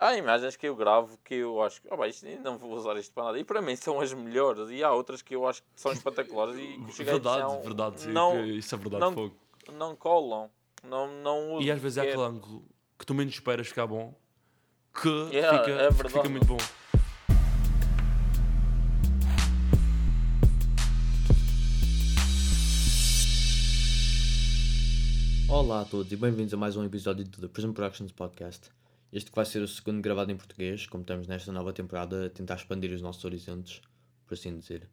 Há imagens que eu gravo que eu acho que oh, bem, isto, não vou usar isto para nada. E para mim são as melhores. E há outras que eu acho que são espetaculares. E que cheguei Verdade, a dizer, verdade. não, isso é verdade, não, fogo. não colam. Não, não uso E às vezes é aquele ângulo que tu menos esperas ficar bom, que Yeah, fica, é verdade. fica muito bom. Olá a todos e bem-vindos a mais um episódio do The Prison Productions Podcast. Este que vai ser o segundo gravado em português, como estamos nesta nova temporada a tentar expandir os nossos horizontes, por assim dizer,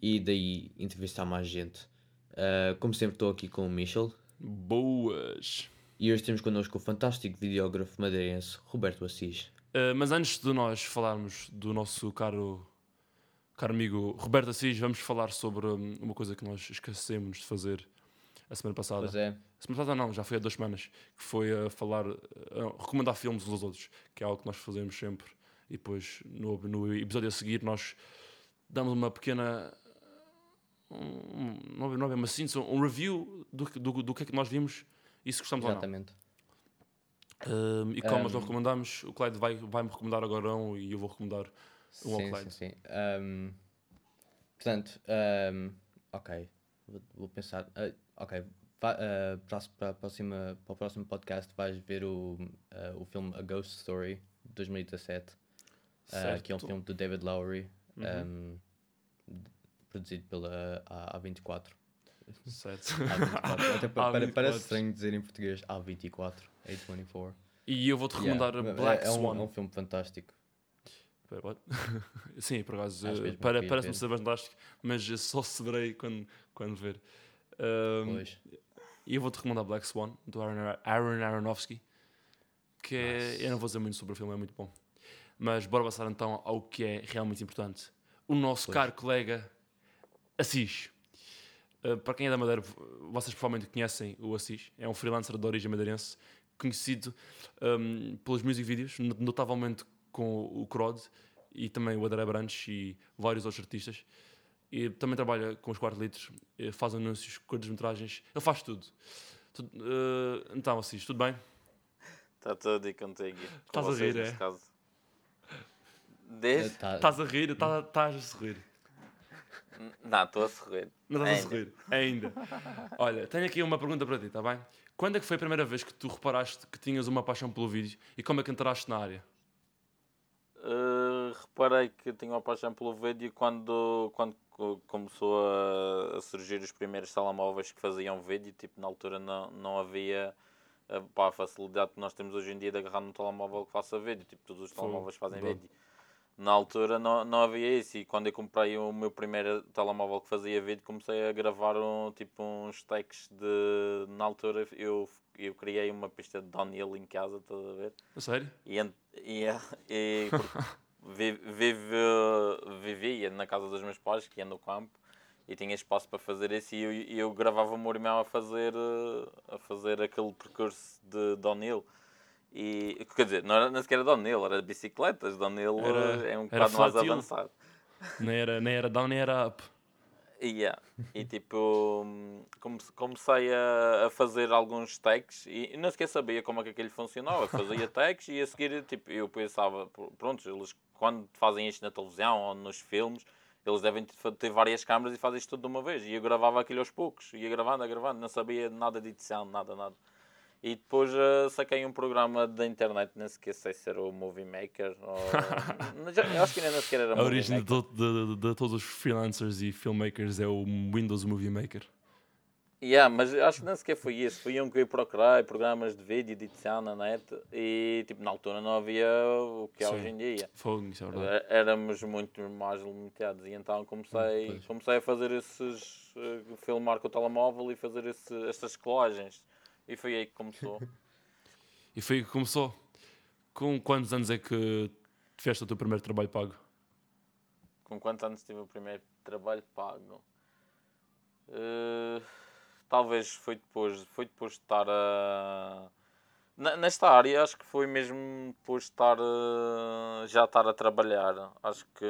e daí entrevistar mais gente. Ah, como sempre estou aqui com o Michel Boas! e hoje temos connosco o fantástico videógrafo madeirense Roberto Assis. Uh, mas antes de nós falarmos do nosso caro, caro amigo Roberto Assis, vamos falar sobre hum, uma coisa que nós esquecemos de fazer a semana passada. Pois é, Semana passada não, já foi há duas semanas, que foi a falar, a recomendar filmes uns aos outros, que é algo que nós fazemos sempre. E depois, no, no episódio a seguir, nós damos uma pequena. Um, não é- não é uma síntese, um review do, que- do, do que é que nós vimos e se gostamos ou não. exatamente. Um, e como nós não Um, recomendamos, o Clyde vai, vai me recomendar agora um e eu vou recomendar um ao Sim, sim, Clyde. sim. Ahm, portanto, ahm, ok, vou, vou pensar. ah, ok, Va- ah, para, a- para, a próxima, para o próximo podcast vais ver o, ah, o filme A Ghost Story de 2017, ah, que é um filme do David Lowery, Uhum. ahm, produzido pela A- A24. Certo. A24. Até pa- para- A24. parece estranho dizer em português A24, A24. E eu vou-te recomendar Yeah, Black é, é um, Swan. é um filme fantástico. Sim, por acaso, eh, para- parece-me ser fantástico, mas eu só saberei quando, quando ver. Um, Pois. e eu vou-te recomendar Black Swan, do Aaron, Aaron Aronofsky, que é, Nice. eu não vou dizer muito sobre o filme, é muito bom. Mas bora passar então ao que é realmente importante. O nosso Pois. caro colega Assis. Uh, para quem é da Madeira, vocês provavelmente conhecem o Assis. É um freelancer de origem madeirense, conhecido um, pelos music videos, no- notavelmente com o Crod e também o André Branches e vários outros artistas. E também trabalha com os 4 litros, faz anúncios, curtas-metragens, ele faz tudo. Tu- uh, então, Assis, tudo bem? Está tudo e contigo. Com Estás a rir, é? caso. Desde... Tá- Estás a rir? Tá- Estás a sorrir? Não, estou a sorrir. Não estás a sorrir? Ainda. Olha, tenho aqui uma pergunta para ti, está bem? Quando é que foi a primeira vez que tu reparaste que tinhas uma paixão pelo vídeo e como é que entraste na área? Uh, reparei que tinha uma paixão pelo vídeo quando, quando co- começou a, a surgir os primeiros telemóveis que faziam vídeo. Tipo, na altura não, não havia uh, pá, a facilidade que nós temos hoje em dia de agarrar num telemóvel que faça vídeo. Tipo, todos os telemóveis fazem vídeo. Na altura não, não havia isso e quando eu comprei o meu primeiro telemóvel que fazia vídeo comecei a gravar um, tipo uns takes de... Na altura eu, eu criei uma pista de downhill em casa, estás a ver? A sério? E, e, e vi- vive, vivia na casa dos meus pais, que é no campo, e tinha espaço para fazer isso, e eu, eu gravava o meu irmão a fazer, a fazer aquele percurso de downhill. E, quer dizer, não era nem sequer downhill, era bicicletas. Downhill Era- é um bocado mais avançado. Nem era, nem era down, nem era up. Yeah. E tipo, come- comecei a, a fazer alguns takes e nem sequer sabia como é que aquilo funcionava. Fazia takes e a seguir, tipo, eu pensava, pr- pronto, eles quando fazem isto na televisão ou nos filmes, eles devem ter- ter várias câmaras e fazem isto tudo de uma vez. E eu gravava aquilo aos poucos, ia gravando, ia gravando, não sabia nada de edição, nada, nada. E depois eh, saquei um programa da internet, nem sequer sei se era o Movie Maker ou... Eu acho que ainda nem sequer era A Movie origem de, to- de- de- de todos os freelancers e filmmakers é o Windows Movie Maker. Yeah, mas acho que nem sequer foi isso. Foi um que eu procurei, programas de vídeo, de edição na net e tipo, na altura não havia o que há Sim. hoje em dia. Fogo, isso é verdade. É- Éramos muito mais limitados e então comecei, Pois. comecei a fazer esses. eh, filmar com o telemóvel e fazer esse, estas colagens. E foi aí que começou. E foi aí que começou. Com quantos anos é que tiveste o teu primeiro trabalho pago? Com quantos anos tive o primeiro trabalho pago? Eh, talvez foi depois, foi depois de estar a. Nesta área, acho que foi mesmo depois de estar a- já estar a trabalhar. Acho que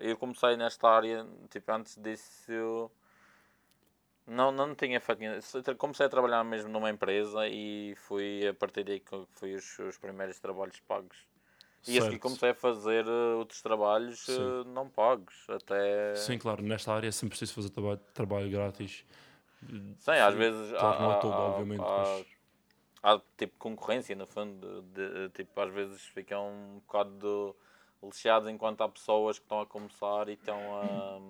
eu comecei nesta área, tipo, antes disso eu não, não tinha feito. ninguém- Comecei a trabalhar mesmo numa empresa e foi a partir daí que foi os, os primeiros trabalhos pagos. E Certo. comecei a fazer eh, outros trabalhos Sim. eh, não pagos. Até. Sim, claro, nesta área é sempre preciso fazer trabalho, trabalho grátis. Sim, às vezes Claro que não há, é todo, há- obviamente, há- mas- há, tipo concorrência no fundo, de, de- tipo, às vezes ficam um bocado lixados enquanto há pessoas que estão a começar e estão a.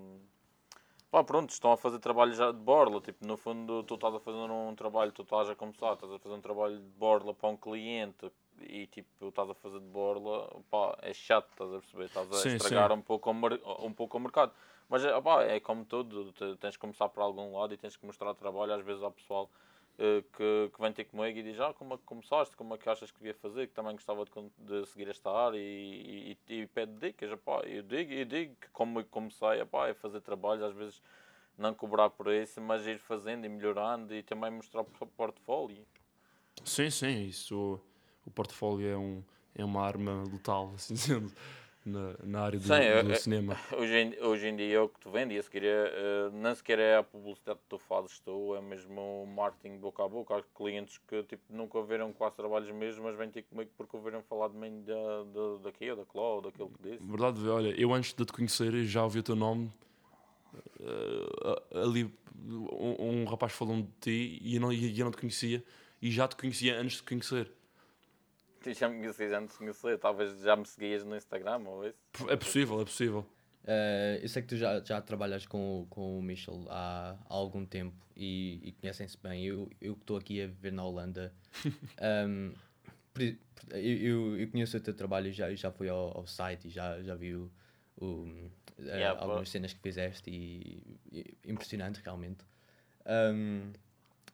Pá, pronto, estão a fazer trabalho já de borla. Tipo, no fundo, tu estás a fazer um trabalho, tu estás a começar, estás a fazer um trabalho de borla para um cliente e tipo, estás a fazer de borla, pá, é chato, estás a perceber? Estás a Sim, estragar sim. Um, pouco um pouco o mercado. Mas é, pá, é como tudo, te- tens que começar por algum lado e tens que mostrar trabalho. Às vezes há pessoal que, que vem ter comigo e diz: Ah, como é que começaste? Como é que achas que devia fazer? Que também gostava de, de seguir esta área e, e, e pede dicas. Eu digo, eu digo que como comecei é fazer trabalhos, às vezes não cobrar por isso, mas ir fazendo e melhorando e também mostrar o portfólio. Sim, sim, isso. O portfólio é, um, é uma arma letal, assim dizendo, na, na área do, Sim, do é- cinema. Hoje em, hoje em dia é o que tu vendes, e a seguir é, eh, nem sequer é a publicidade que tu fazes tu, é mesmo o marketing boca a boca. Há clientes que tipo, nunca viram quase trabalhos mesmo, mas vêm ter comigo porque ouviram falar de mim da, da, daqui ou da Cló ou daquilo que disse. Verdade, olha, eu antes de te conhecer já ouvi o teu nome. eh, ali um, um rapaz falou de ti e eu, não, e eu não te conhecia e já te conhecia antes de te conhecer. Tu já me conheces antes de conhecer, talvez já me seguias no Instagram ou isso. É possível, é possível. Eh, eu sei que tu já, já trabalhas com, o- com o Michel há, há algum tempo e, e conhecem-se bem. Eu, eu que estou aqui a viver na Holanda, ehm, i- por- eu, eu, eu conheço o teu trabalho e já, já fui ao, ao site e já, já vi o, o, eh, Yeah, algumas but- cenas que fizeste e, e impressionante realmente. Ehm,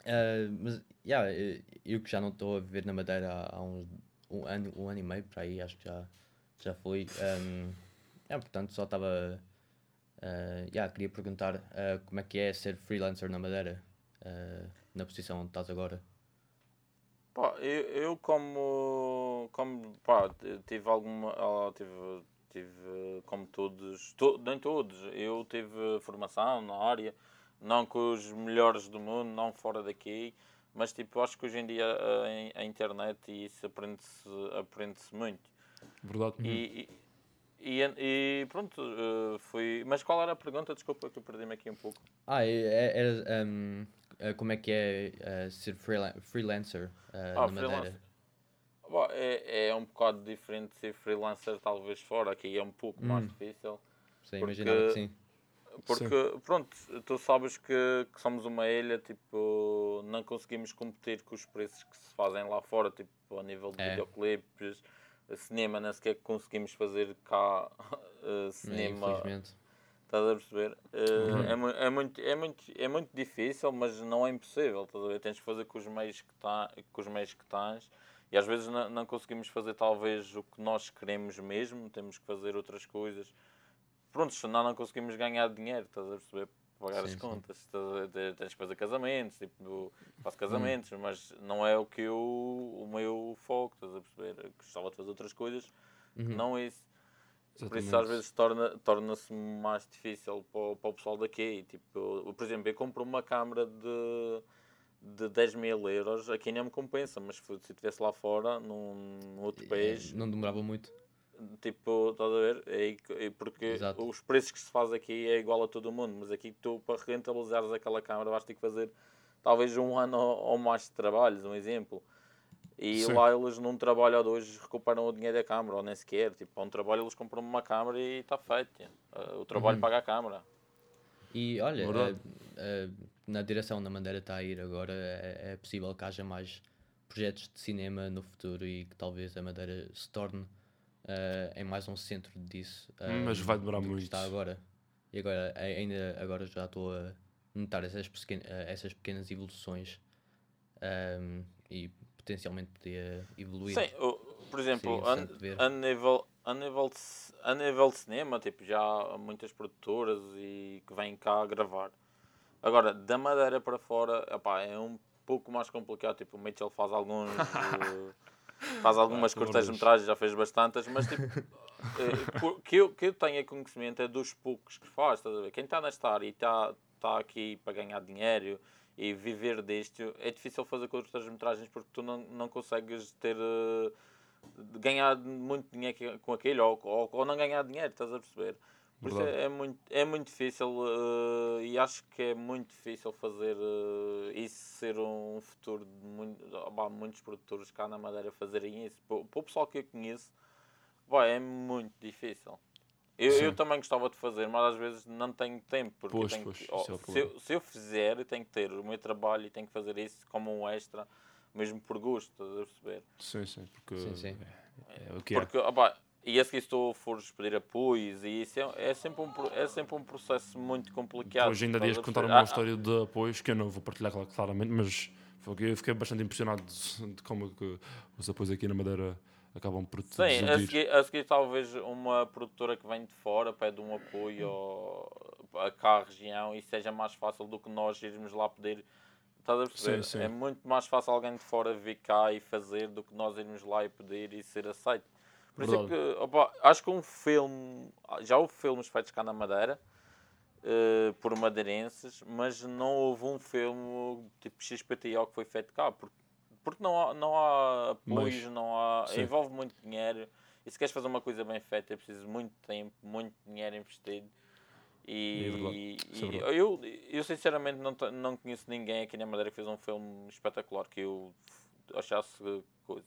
eh, mas yeah, eu, eu que já não estou a viver na Madeira há, há uns um ano, um ano e meio para aí, acho que já, já foi. ehm, é, portanto, só estava. Uh, yeah, queria perguntar uh, como é que é ser freelancer na Madeira, uh, na posição onde estás agora. Pá, eu, eu como, como pá, tive alguma, tive, tive como todos, to, nem todos, eu tive formação na área, não com os melhores do mundo, não fora daqui, mas tipo, acho que hoje em dia a, a internet e isso aprende-se aprende muito. Verdade. E, e, e- e pronto, eh, foi. Mas qual era a pergunta? Desculpa que eu perdi-me aqui um pouco. Ah, é- é- era um, uh, como é que é uh, ser freela- freelancer uh, Ah, na Madeira? freelancer. Bom, é, é um bocado diferente ser freelancer, talvez fora, aqui é um pouco mais difícil. Sim, porque- imaginava que sim. Porque, pronto, tu sabes que, que somos uma ilha, tipo, não conseguimos competir com os preços que se fazem lá fora, tipo, a nível de É. videoclipes, cinema, nem sequer conseguimos fazer cá É, cinema. infelizmente. Estás a perceber? Eh, é, mu- é, muito, é, muito, é muito difícil, mas não é impossível. Estás a ver? Tens de fazer com os meios que, tá, com os meios que tens. E às vezes não, não conseguimos fazer talvez o que nós queremos mesmo. Temos que fazer outras coisas. Pronto, senão não conseguimos ganhar dinheiro. Estás a perceber? Pagar as Sim, sim. contas. Tens que fazer casamentos. Tipo, faço casamentos, mas não é o que eu, o meu foco. Estás a perceber? Eu Gostava de fazer outras coisas. Não isso. Por isso às vezes torna- torna-se mais difícil para, o- para o pessoal daqui. Tipo, eu, por exemplo, eu compro uma câmara de, de 10 mil euros, aqui não me compensa, mas se se estivesse lá fora, num, num outro país, É, não demorava muito. Tipo, estás a ver? É, é porque Exato. os preços que se faz aqui é igual a todo mundo, mas aqui tu, para rentabilizares aquela câmara, vais ter que fazer talvez um ano ou mais de trabalhos, um exemplo. E Sim. lá eles num trabalho ou dois recuperam o dinheiro da câmara, ou nem sequer. Tipo, a um trabalho eles compram uma câmara e está feito. Uh, o trabalho paga a câmara. E olha, eh, eh, na direção da Madeira está a ir agora, é, é possível que haja mais projetos de cinema no futuro e que talvez a Madeira se torne eh, em mais um centro disso. eh, Mas vai demorar muito. Está agora. E agora, a- ainda agora já estou a notar essas, pequen- eh, essas pequenas evoluções ehm, e potencialmente podia evoluir. Sim, o- por exemplo, a, nível, a, nível de, c- a nível de cinema, tipo, já há muitas produtoras e que vêm cá gravar. Agora, da Madeira para fora, é um pouco mais complicado. Tipo, o Mitchell faz alguns. faz algumas de curtas-metragens, já fez bastantes, mas tipo. eh, que, eu, que eu tenha conhecimento é dos poucos que faz, estás a ver? Quem está nesta área e está tá aqui para ganhar dinheiro e viver disto, é difícil fazer curtas-metragens porque tu não, não consegues ter. de ganhar muito dinheiro com aquilo ou, ou, ou não ganhar dinheiro, estás a perceber? Por isso é, é muito, é muito difícil eh, e acho que é muito difícil fazer eh, isso ser um futuro de muito, pá, muitos produtores cá na Madeira fazerem isso. Para o pessoal que eu conheço, pá, é muito difícil. Eu, eu também gostava de fazer, mas às vezes não tenho tempo. Porque Pois, tenho pois, que- oh, é se, eu, se eu fizer, eu tenho que ter o meu trabalho e tenho que fazer isso como um extra, mesmo por gosto, estás a perceber? Sim, sim, porque Sim, sim. É, é o que é. Porque, opá, e a seguir se tu fores pedir apoios, e isso é, é sempre um, é sempre um processo muito complicado. Hoje ainda dias contar uma Ah, história de apoios que eu não vou partilhar cla- claramente, mas eu fiquei bastante impressionado de, como que os apoios aqui na Madeira acabam por te Sim, a seguir, a seguir talvez uma produtora que vem de fora pede um apoio ao- a cá à região e seja mais fácil do que nós irmos lá pedir. Estás a perceber? Sim, sim. É muito mais fácil alguém de fora vir cá e fazer do que nós irmos lá e pedir e ser aceito. Por isso é que, opa, acho que um filme, já houve filmes feitos cá na Madeira, eh, por madeirenses, mas não houve um filme tipo XPTO que foi feito cá, porque, porque não há, não há apoios, Mas- não há, sim. envolve muito dinheiro, e se queres fazer uma coisa bem feita é preciso muito tempo, muito dinheiro investido. E, É é e verdade. eu, eu sinceramente não, não conheço ninguém aqui na Madeira que fez um filme espetacular que eu achasse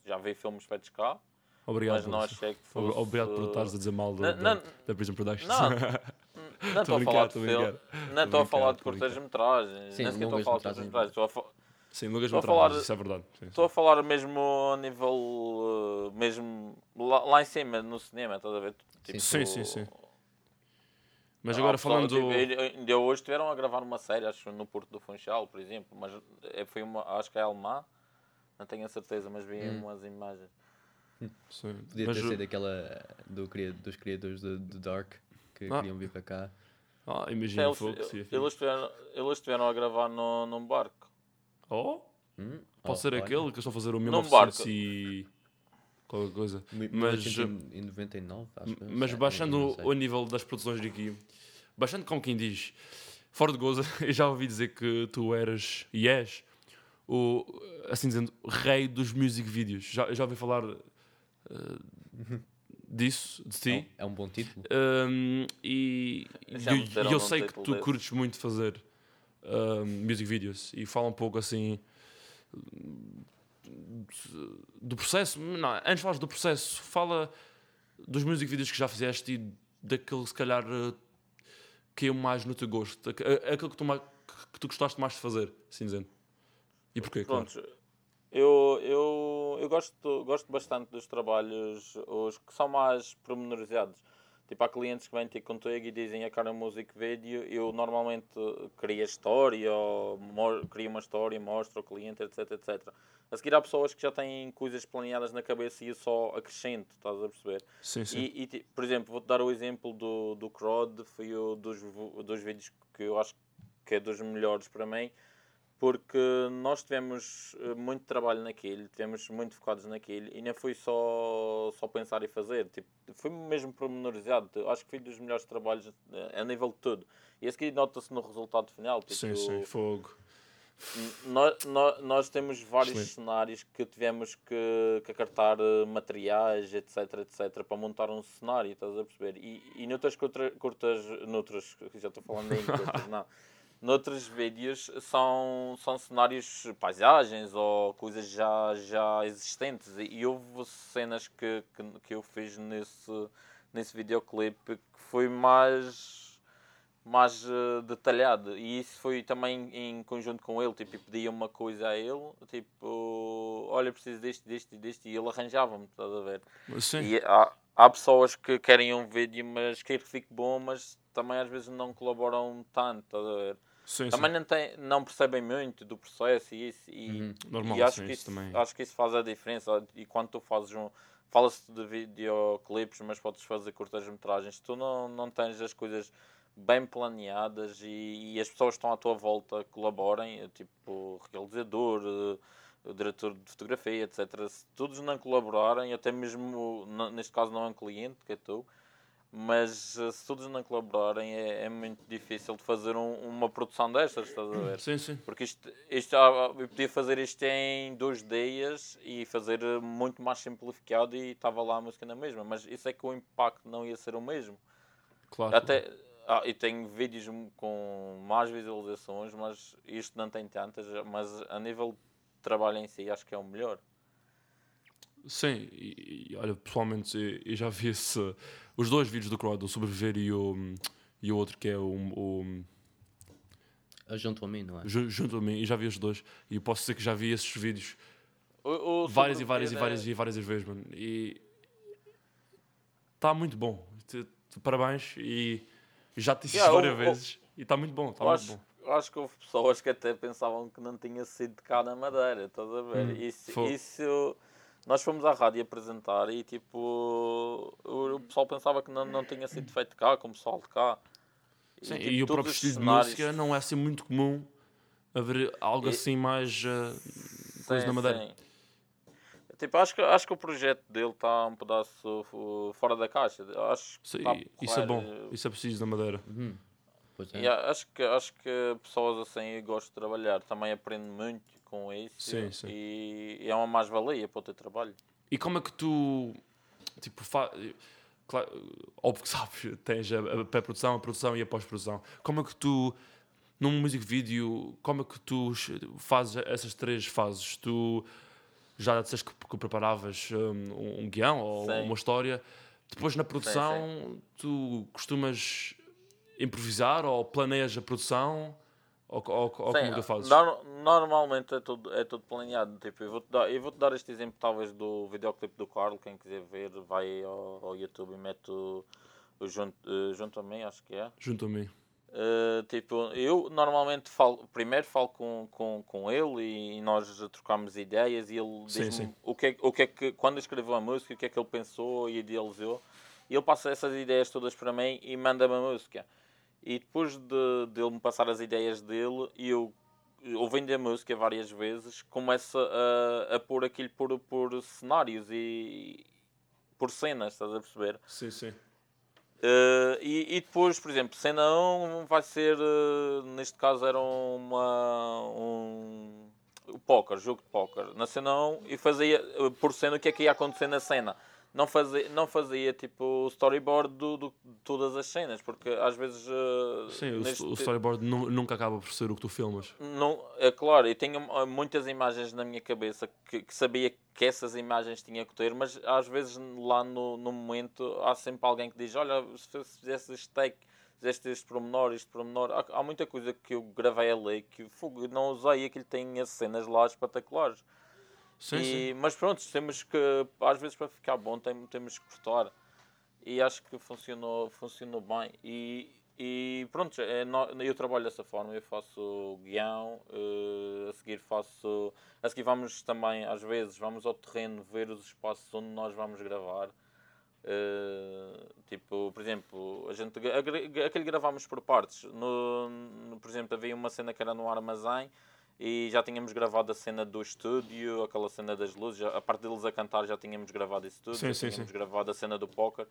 já vi filmes feitos cá, Obrigado, mas não achei que fosse. Obrigado por estares a dizer mal da, Não, da, não. da Prison Productions. Não, Não estou a falar de filme, não estou a falar de Sim, nem sequer estou a falar de metragens. cortometragem, estou a, fa- Sim, longas metragens, falar- isso é verdade. Estou a falar mesmo a nível, eh, mesmo lá, lá em cima, no cinema, estás a ver? Tipo, Sim, sim, sim. Mas agora falando... tipo, ainda- ainda hoje estiveram a gravar uma série, acho no Porto do Funchal, por exemplo, mas eh, foi uma, acho que é alemã, não tenho a certeza, mas vi Hum. umas imagens. Sim. Podia Mas, ter sido aquela do, dos criadores do, do Dark que Ah. queriam vir para cá. Ah, imagina eles, fogo. eles, estiveram, eles estiveram a gravar no, num barco. Oh, Hum? pode Oh, ser aquele que eles estão a fazer o 1900 e... qualquer coisa. Mi- Mas, 1999, acho eu, Mas sei, baixando o nível das produções de aqui, baixando como quem diz, fora de goza, eu já ouvi dizer que tu eras e és o, assim dizendo, rei dos music videos. Já, já ouvi falar eh, disso, de ti. É um- É um bom título. Um, e Já me e- eu um sei que tu curtes muito fazer um, music videos e fala um pouco assim do processo. Não, antes falas do processo, fala dos music videos que já fizeste e daquele se calhar eh, que é mais no teu gosto, a- aquele que tu, que tu gostaste mais de fazer, assim dizendo. E porquê? Claro. Prontos, eu, eu, eu gosto, gosto bastante dos trabalhos os que são mais pormenorizados. Tipo, há clientes que vêm ter contigo e dizem a cara music video. Eu normalmente crio a história, ou crio uma história, mostro ao cliente, etc, etc. A seguir há pessoas que já têm coisas planeadas na cabeça e eu só acrescento, estás a perceber? Sim, sim. E, e, por exemplo, vou-te dar o exemplo do, do Crowd, foi o dos, dos vídeos que eu acho que é dos melhores para mim, porque nós tivemos eh, muito trabalho naquilo, tivemos muito focados naquilo e não foi só, só pensar e fazer, tipo, foi mesmo pormenorizado. Acho que foi dos melhores trabalhos eh, a nível de tudo. E esse aqui nota-se no resultado final. Tipo, sim, sim, fogo. nós, nós, nós temos vários Excelente. cenários que tivemos que, que acartar eh, materiais, etc, etc, para montar um cenário, estás a perceber? E, e noutras curta- curtas, noutras, já estou falando em curtas, não. Noutros vídeos são, são cenários, paisagens ou coisas já, já existentes. E, houve cenas que, que, que eu fiz nesse, nesse videoclipe que foi mais mais eh, detalhado e isso foi também em conjunto com ele, tipo, eu pedia uma coisa a ele, tipo, olha, preciso deste, deste e deste, e ele arranjava-me, estás a ver? Sim, E há, há pessoas que querem um vídeo, mas querem que fique bom, mas também às vezes não colaboram tanto, estás a ver? Sim, Também sim. não, tem, não percebem muito do processo e isso, e, Uhum. Normal, e acho, sim, que isso isso, acho que isso faz a diferença. E quando tu fazes um. Fala-se de videoclipes, mas podes fazer curtas-metragens. Tu não, não tens as coisas bem planeadas e, e as pessoas que estão à tua volta colaborem, eh, tipo realizador, eh, o diretor de fotografia, etc. Se todos não colaborarem, até mesmo, neste caso não é um cliente, que é tu, Mas eh, se todos não colaborarem é, é muito difícil de fazer um- uma produção destas, estás a ver? Sim, sim. Porque isto, isto, ah, eu podia fazer isto em dois dias e fazer eh, muito mais simplificado e estava lá a música na mesma, mas isso é que o impacto não ia ser o mesmo. Claro. Até, ah, e tenho vídeos com mais visualizações, mas isto não tem tantas, mas a nível de trabalho em si acho que é o melhor. Sim, e, e, olha, pessoalmente eu, eu já vi esse, os dois vídeos do Crowd, o Sobreviver e o, e o outro que é o, o Junto a mim, não é? Ju- Junto a mim, e já vi os dois. E eu posso dizer que já vi esses vídeos O- o várias e várias e sobreviver várias e várias vezes, mano. E está muito bom. Te- te- Parabéns e já te disse Yeah, várias o- vezes. E está muito bom, está Eu muito acho, bom. eu acho que houve pessoas que até pensavam que não tinha sido de cá na Madeira, estás a ver? Hum, isso, foi. isso- nós fomos à rádio apresentar e tipo o, o pessoal pensava que não, não tinha sido feito cá, com o pessoal de cá. Sim, tipo, e o próprio estilo de música não é assim muito comum haver algo E- assim mais uh, coisa Sim, na Madeira. sim. Tipo, acho que, acho que o projeto dele está um pedaço fora da caixa. Acho que Sim, a isso é bom, isso é preciso na Madeira. Uhum. Pois é. A- acho, que, acho que pessoas assim eu gosto de trabalhar. Também aprendo muito com isso. Sim, sim. E é uma mais-valia para o teu trabalho. E como é que tu, tipo, fa... claro, óbvio que sabes, tens a, a pré-produção, a produção e a pós-produção. Como é que tu, num music video, como é que tu fazes essas três fases? Tu já disseste que, que preparavas um, um guião ou Sim. uma história. Depois na produção, tu costumas improvisar ou planeias a produção? Ou, ou, ou como é que tu fazes? nor- normalmente é tudo, é tudo planeado. Tipo, eu vou-te dar, eu vou-te dar este exemplo, talvez, do videoclipe do Carlos. Quem quiser ver, vai ao, ao YouTube e mete o, o junto, eh, junto a mim, acho que é. Junto a mim. Uh, tipo, eu normalmente falo, primeiro falo com, com, com ele e, nós trocamos ideias e ele Sim, diz-me sim. o que, é, o que é que, quando escreveu a música, o que é que ele pensou e idealizou. E ele passa essas ideias todas para mim e manda-me a música. E depois de, de ele me passar as ideias dele, eu, ouvindo a música várias vezes, começo a, a pôr aquilo por, por cenários e por cenas, estás a perceber? Sim, sim. Uh, e, e depois, por exemplo, cena 1 vai ser, uh, neste caso era uma, um o póquer, jogo de póquer. Na cena 1 e fazia uh, por cena o que é que ia acontecer na cena. Não fazia, não fazia tipo o storyboard do, do- de todas as cenas, porque às vezes. uh, Sim, o, neste- o storyboard nu- nunca acaba por ser o que tu filmas. não, é claro, eu tenho uh, muitas imagens na minha cabeça que, que sabia que essas imagens tinha que ter, mas às vezes lá no, no momento há sempre alguém que diz: Olha, se se fizesse este take, fizeste este pormenor, este pormenor. Há, há muita coisa que eu gravei ali que fogo, não usei e aquilo tem as cenas lá espetaculares. Sim, E- sim. Mas pronto, temos que, às vezes para ficar bom, tem- temos que cortar. E acho que funcionou, funcionou bem. E, e pronto, é, eu trabalho dessa forma. Eu faço guião, eh, a seguir faço. A seguir vamos também, às vezes, vamos ao terreno ver os espaços onde nós vamos gravar. Eh, tipo, por exemplo, a gente, aquele gravámos por partes. No- por exemplo, havia uma cena que era no armazém e já tínhamos gravado a cena do estúdio, aquela cena das luzes, a parte deles a cantar já tínhamos gravado isso tudo, Sim, já sim, tínhamos sim. gravado a cena do póquer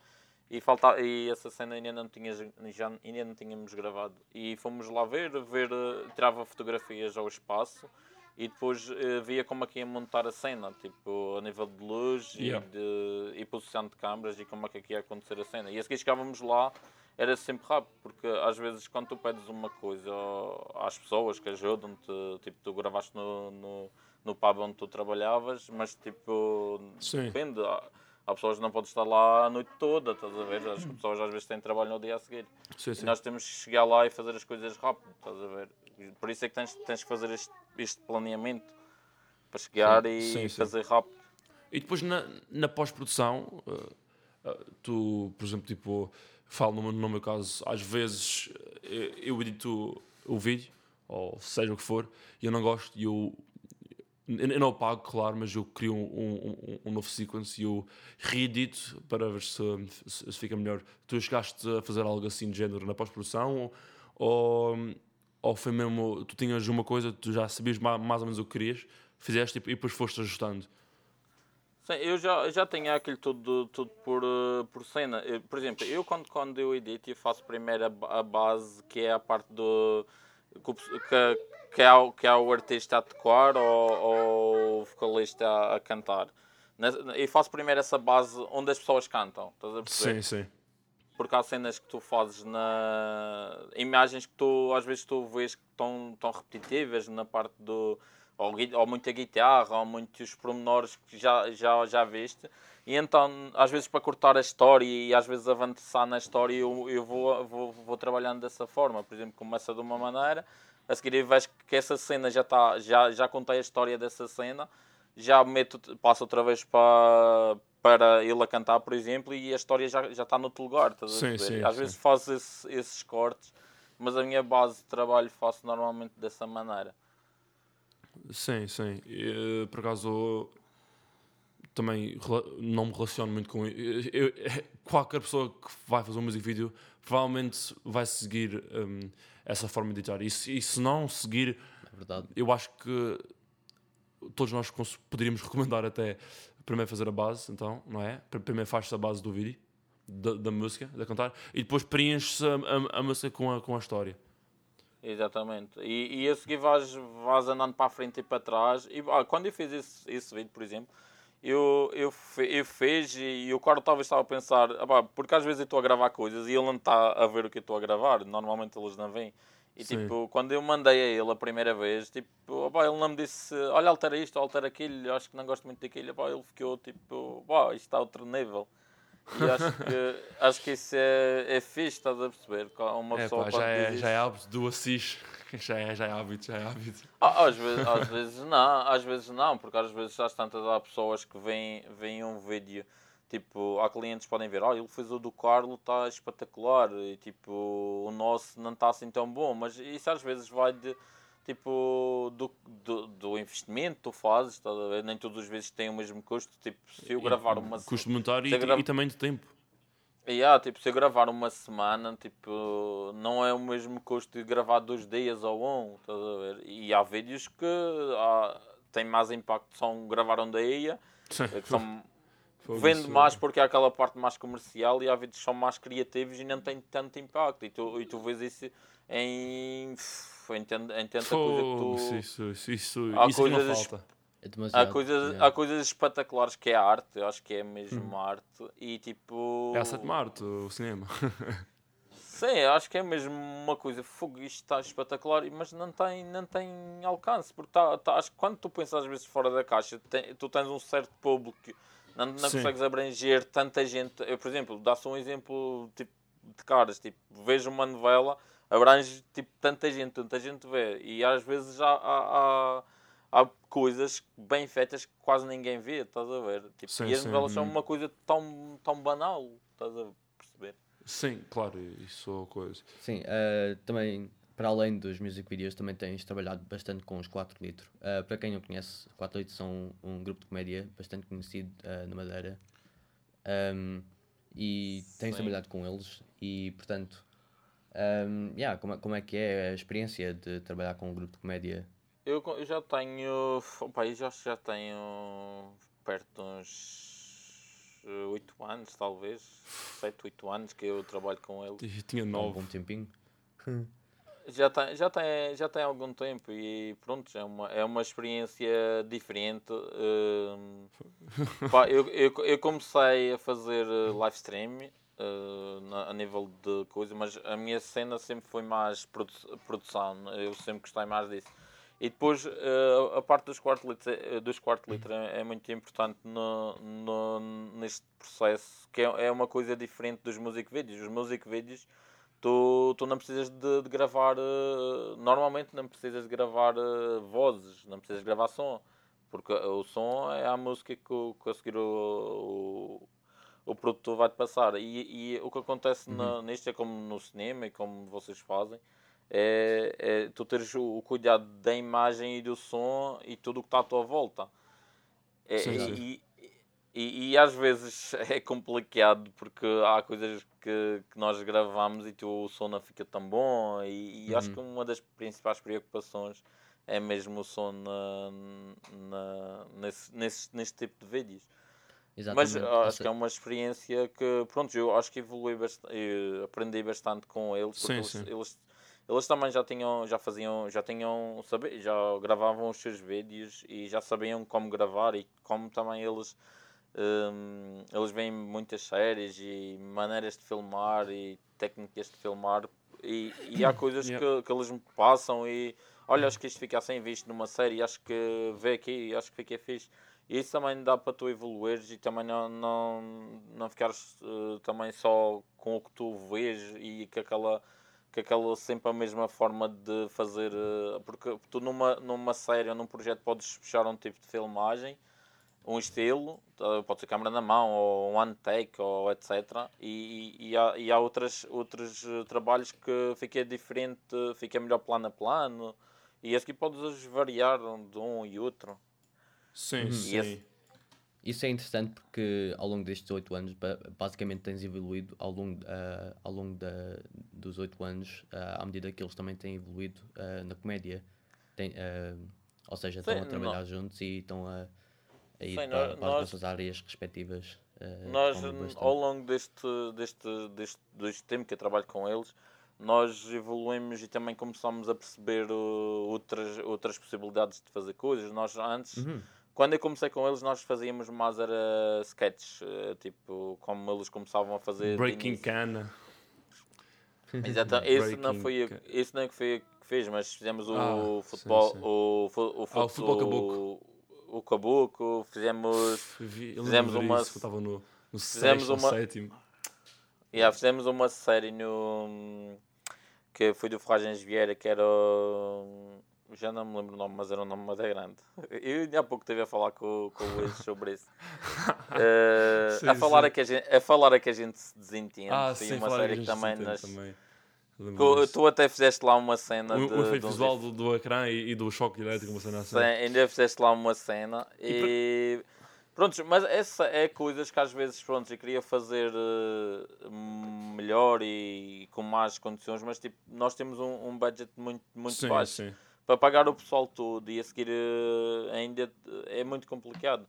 e, falta, e essa cena ainda não, tinha, já, ainda não tínhamos gravado. E fomos lá ver, ver tirava fotografias ao espaço e depois eh, via como é que ia montar a cena, tipo, a nível de luz Yeah. e, de, e posição de câmaras e como é que ia acontecer a cena. E a seguir chegávamos lá, era sempre rápido, porque às vezes quando tu pedes uma coisa às pessoas que ajudam-te, tipo, tu gravaste no, no, no pub onde tu trabalhavas, mas tipo, Sim. depende. Há, há pessoas que não podem estar lá a noite toda, estás a ver? As pessoas às vezes têm trabalho no dia a seguir. Sim, E sim. nós temos que chegar lá e fazer as coisas rápido, estás a ver? E Por isso é que tens, tens que fazer este, este planeamento para chegar e sim, sim. fazer rápido. E depois na, na pós-produção, uh, uh, tu, por exemplo, tipo, falo no, no meu caso, às vezes uh, eu edito o vídeo, ou seja o que for, e eu não gosto, e eu, eu eu não apago, claro, mas eu crio um, um, um- novo sequence e eu reedito para ver se, se, se fica melhor. Tu chegaste a fazer algo assim de género na pós-produção, ou, ou foi mesmo, tu tinhas uma coisa, tu já sabias ma- mais ou menos o que querias, fizeste e depois foste ajustando? Sim, eu já, já tenho aquilo tudo, tudo por, uh, por cena. Eu, por exemplo, eu quando, quando eu edito, eu faço primeiro a, a base, que é a parte do. que, que, é, o, que é o artista a tocar ou, ou o vocalista a, a cantar. Eu faço primeiro essa base onde as pessoas cantam. Estás a perceber? Sim, sim porque há cenas que tu fazes na. imagens que tu às vezes tu vês que estão, estão repetitivas na parte do. Ou, ou muita guitarra, ou muitos pormenores que já, já, já viste. E então, às vezes, para cortar a história e às vezes avançar na história, eu, eu vou, vou, vou trabalhando dessa forma. Por exemplo, começa de uma maneira, a seguir vejo que essa cena já está, já, já contei a história dessa cena, já meto, passo outra vez para, para ele a cantar, por exemplo, e a história já, já está no outro lugar. Sim, sim, Às sim. vezes faço esse, esses cortes, mas a minha base de trabalho faço normalmente dessa maneira. Sim, sim. Eu, por acaso também não me relaciono muito com eu, qualquer pessoa que vai fazer um music video provavelmente vai seguir um, essa forma de editar. E se, e se não seguir, é eu acho que todos nós poderíamos recomendar até primeiro fazer a base, então, não é? Primeiro faz-se a base do vídeo, da, da música, da cantar, e depois preenche-se a, a, a, música com a, com a história. Exatamente. E, e a seguir vais, vais andando para a frente e para trás. E ah, quando eu fiz esse, esse vídeo, por exemplo, eu, eu, eu fiz e, e o Carlos talvez estava a pensar, ah, porque às vezes eu estou a gravar coisas e ele não está a ver o que eu estou a gravar, normalmente eles não vêm. E Sim. tipo, quando eu mandei a ele a primeira vez, tipo, opa, ele não me disse, olha, altera isto, altera aquilo, acho que não gosto muito daquilo. Ele ficou tipo, isto está a outro nível. E acho que, acho que isso é, é fixe, estás a perceber? Uma é, pessoa pá, já, é, já é hábito do Assis, já é, já é hábito, já é hábito. Ah, às, vezes, às vezes não, às vezes não, porque às vezes às tantas há pessoas que veem, veem um vídeo Tipo, há clientes que podem ver, oh, ele fez o do Carlo, está espetacular, e tipo, o nosso não está assim tão bom, mas isso às vezes vai de, tipo, do, do, do investimento tu fazes, tá nem todas as vezes tem o mesmo custo, tipo, se eu gravar uma... Custo monetário e, gra... e também de tempo. E, yeah, tipo, se eu gravar uma semana, tipo, não é o mesmo custo de gravar dois dias ou um, estás a ver? E há vídeos que há, têm mais impacto, são gravar um dia, que são Vende mais porque é aquela parte mais comercial e há vídeos que são mais criativos e não tem tanto impacto. E tu, e tu vês isso em. Em, em tanta coisa que tu. Isso, isso, isso, há isso coisas, não falta. É há, coisas, há coisas espetaculares que é arte, eu acho que é mesmo hum. arte. E tipo. É a sétima arte, o cinema. Sim, eu acho que é mesmo uma coisa, fogo, isto está espetacular, mas não tem, não tem alcance, porque tá, tá, acho que quando tu pensas às vezes fora da caixa, tem, tu tens um certo público não, não consegues abranger tanta gente. Eu, por exemplo, dá-se um exemplo tipo, de caras, tipo, vejo uma novela, abrange tipo, tanta gente, tanta gente vê. E às vezes há, há, há, há coisas bem feitas que quase ninguém vê, estás a ver? Tipo, sim, e as novelas são uma coisa tão, tão banal, estás a perceber? Sim, claro, isso é coisa. Sim, uh, também para além dos music videos, também tens trabalhado bastante com os 4 litros. Uh, para quem não conhece, 4 litros são um, grupo de comédia bastante conhecido uh, na Madeira. Um, e tens Sim. trabalhado com eles e, portanto, um, yeah, como, é, como é que é a experiência de trabalhar com um grupo de comédia? Eu, eu já tenho, opa, eu já, já tenho perto de uns 8 anos, talvez, 7, 8 anos que eu trabalho com eles. Eu tinha 9. Um bom tempinho. Já tem, já, tem, já tem algum tempo e pronto, é uma, é uma experiência diferente. Uh, pá, eu, eu, eu comecei a fazer eh, live stream uh, na, a nível de coisa, mas a minha cena sempre foi mais produ produção, eu sempre gostei mais disso. E depois uh, a parte dos quartos litros, dos quarto litro é, é, muito importante no, no, neste processo, que é, é uma coisa diferente dos music videos. Os music videos tu, tu não precisas de, de gravar, uh, normalmente não precisas de gravar uh, vozes, não precisas gravar som, porque o som é a música que, que a seguir o, o, produtor vai-te passar. E, e, o que acontece uhum. na, nisto é como no cinema e como vocês fazem, é, é tu teres o, o, cuidado da imagem e do som e tudo o que está à tua volta. É, sim, sim. E, e, e, às vezes é complicado porque há coisas que, que nós gravamos e tu, o som não fica tão bom. E, e uhum. acho que uma das principais preocupações é mesmo o som na, na, nesse, nesse, nesse tipo de vídeos. Mas Exatamente. ah, Ou acho se- que é uma experiência que, pronto, eu acho que evolui bastante, aprendi bastante com eles, porque Sim, eles, sim. eles, eles também já tinham, já faziam, já tinham, saber, já gravavam os seus vídeos e já sabiam como gravar e como também eles, hum, eles veem muitas séries e maneiras de filmar e técnicas de filmar e, e há coisas Yeah. que, que eles me passam e olha, acho que isto fica assim visto numa série, acho que vê aqui, acho que fica fixe. E isso também dá para tu evoluires e também não, não, não ficares eh, também só com o que tu vês e que aquela, que aquela sempre a mesma forma de fazer. eh, porque tu numa, numa série ou num projeto podes puxar um tipo de filmagem, um estilo, eh, pode ser câmera na mão ou one take ou etc. E, e, e há, e há outras, outros eh, trabalhos que fica diferente, fica melhor plano a plano. E aqui podes variar de um e outro. Sim, Uhum. sim. esse- Isso é interessante porque ao longo destes oito anos, ba- basicamente tens evoluído ao longo, ah, ao longo da, dos oito anos, ah, à medida que eles também têm evoluído ah, na comédia. Tem, ou seja, estão a trabalhar nó- juntos e estão a, a ir Sim, para, nó- para as nós- vossas áreas respectivas. Nós, ao longo deste, deste, deste, deste tempo que eu trabalho com eles, nós evoluímos e também começamos a perceber uh, outras, outras possibilidades de fazer coisas. Nós antes, Uhum. Quando eu comecei com eles, nós fazíamos mais era sketches, uh, tipo, como eles começavam a fazer. Breaking. Cana. Exato, esse não foi eu- esse não é que foi que fez, mas fizemos o Ah, futebol, sim, sim. o, fu- o, Ah, o futebol caboclo, o caboclo, fizemos Vi- eu Fizemos uma- disso, eu estava no, no fizemos sexto uma- sétimo. Yeah, fizemos uma série no. que foi do Ferragens Vieira, que era. o- Já não me lembro o nome, mas era um nome grande. Eu há pouco estive a falar com, com o Luís sobre isso. Eh, Sim, a, falar sim. a, que a, gente, a falar a que a gente se desentende. Ah, sim, uma falar série que também. Nas... também. Tu, tu até fizeste lá uma cena. O, de, o efeito visual do, do ecrã e, e do choque elétrico, uma cena assim. Sim, ainda fizeste lá uma cena e. Prontos, mas essa é coisas que às vezes pronto, eu queria fazer eh, melhor e com mais condições, mas tipo, nós temos um, um budget muito, muito sim, baixo sim. Para pagar o pessoal todo e a seguir eh, ainda é muito complicado.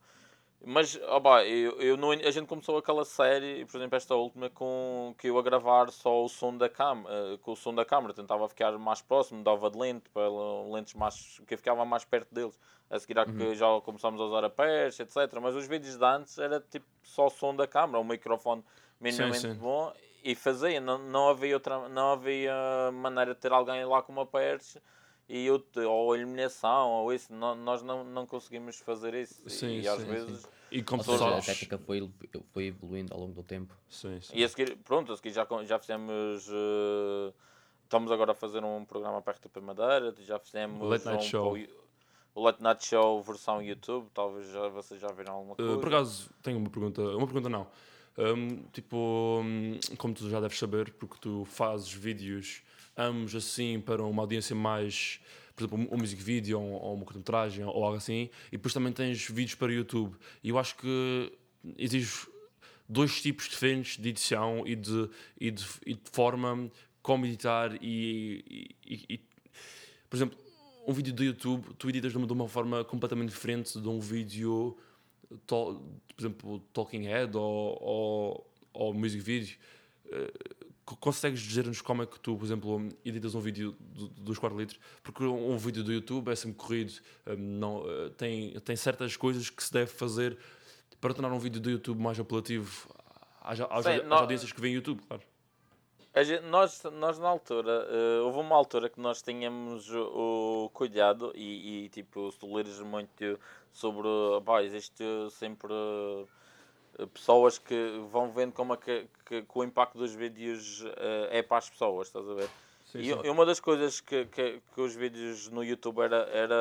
Mas, pá, eu, eu não, a gente começou aquela série, por exemplo, esta última, com que eu a gravar só o som da câmara, com o som da câmara, tentava ficar mais próximo, dava de lente, para lentes mais, que eu ficava mais perto deles. A seguir, há que já começámos a usar a percha, etc. Mas os vídeos de antes era tipo só o som da câmara, um microfone minimamente sim. bom e fazia, não, não, havia outra, não havia maneira de ter alguém lá com uma percha e eu, ou iluminação ou isso, nó- nós não, não conseguimos fazer isso. Sim, e às sim, sim. vezes. E como seja, a técnica foi, foi evoluindo ao longo do tempo. Sim, sim. E a seguir, pronto, a seguir já, já fizemos. eh, estamos agora a fazer um programa para a RTP Madeira, já fizemos Late Night um Show. para o o Late Night Show versão YouTube, talvez já, vocês já viram alguma coisa. Uh, por acaso, tenho uma pergunta. Uma pergunta não. Um, tipo, um, como tu já deves saber, porque tu fazes vídeos ambos assim para uma audiência mais, por exemplo, um, music video ou, ou uma cortometragem ou algo assim, e depois também tens vídeos para YouTube. E eu acho que exige dois tipos diferentes de edição e de, e de, e de forma como editar e, e- e- por exemplo, um vídeo do YouTube tu editas de uma, de uma forma completamente diferente de um vídeo to- por exemplo, Talking Head ou, ou, ou Music Video. Co- consegues dizer-nos como é que tu, por exemplo, editas um vídeo do- dos 4 litros? Porque um, vídeo do YouTube é sempre corrido, eh, não, eh, tem, tem certas coisas que se deve fazer para tornar um vídeo do YouTube mais apelativo às, às, Sim, às nó- audiências que veem YouTube, claro. Nós, nós na altura, eh, houve uma altura que nós tínhamos o, o cuidado e, e, tipo, se tu leres muito sobre, pá, existe sempre eh, pessoas que vão vendo como é que, que- que o impacto dos vídeos eh, é para as pessoas, estás a ver? e, e uma das coisas que, que, que os vídeos no YouTube era, era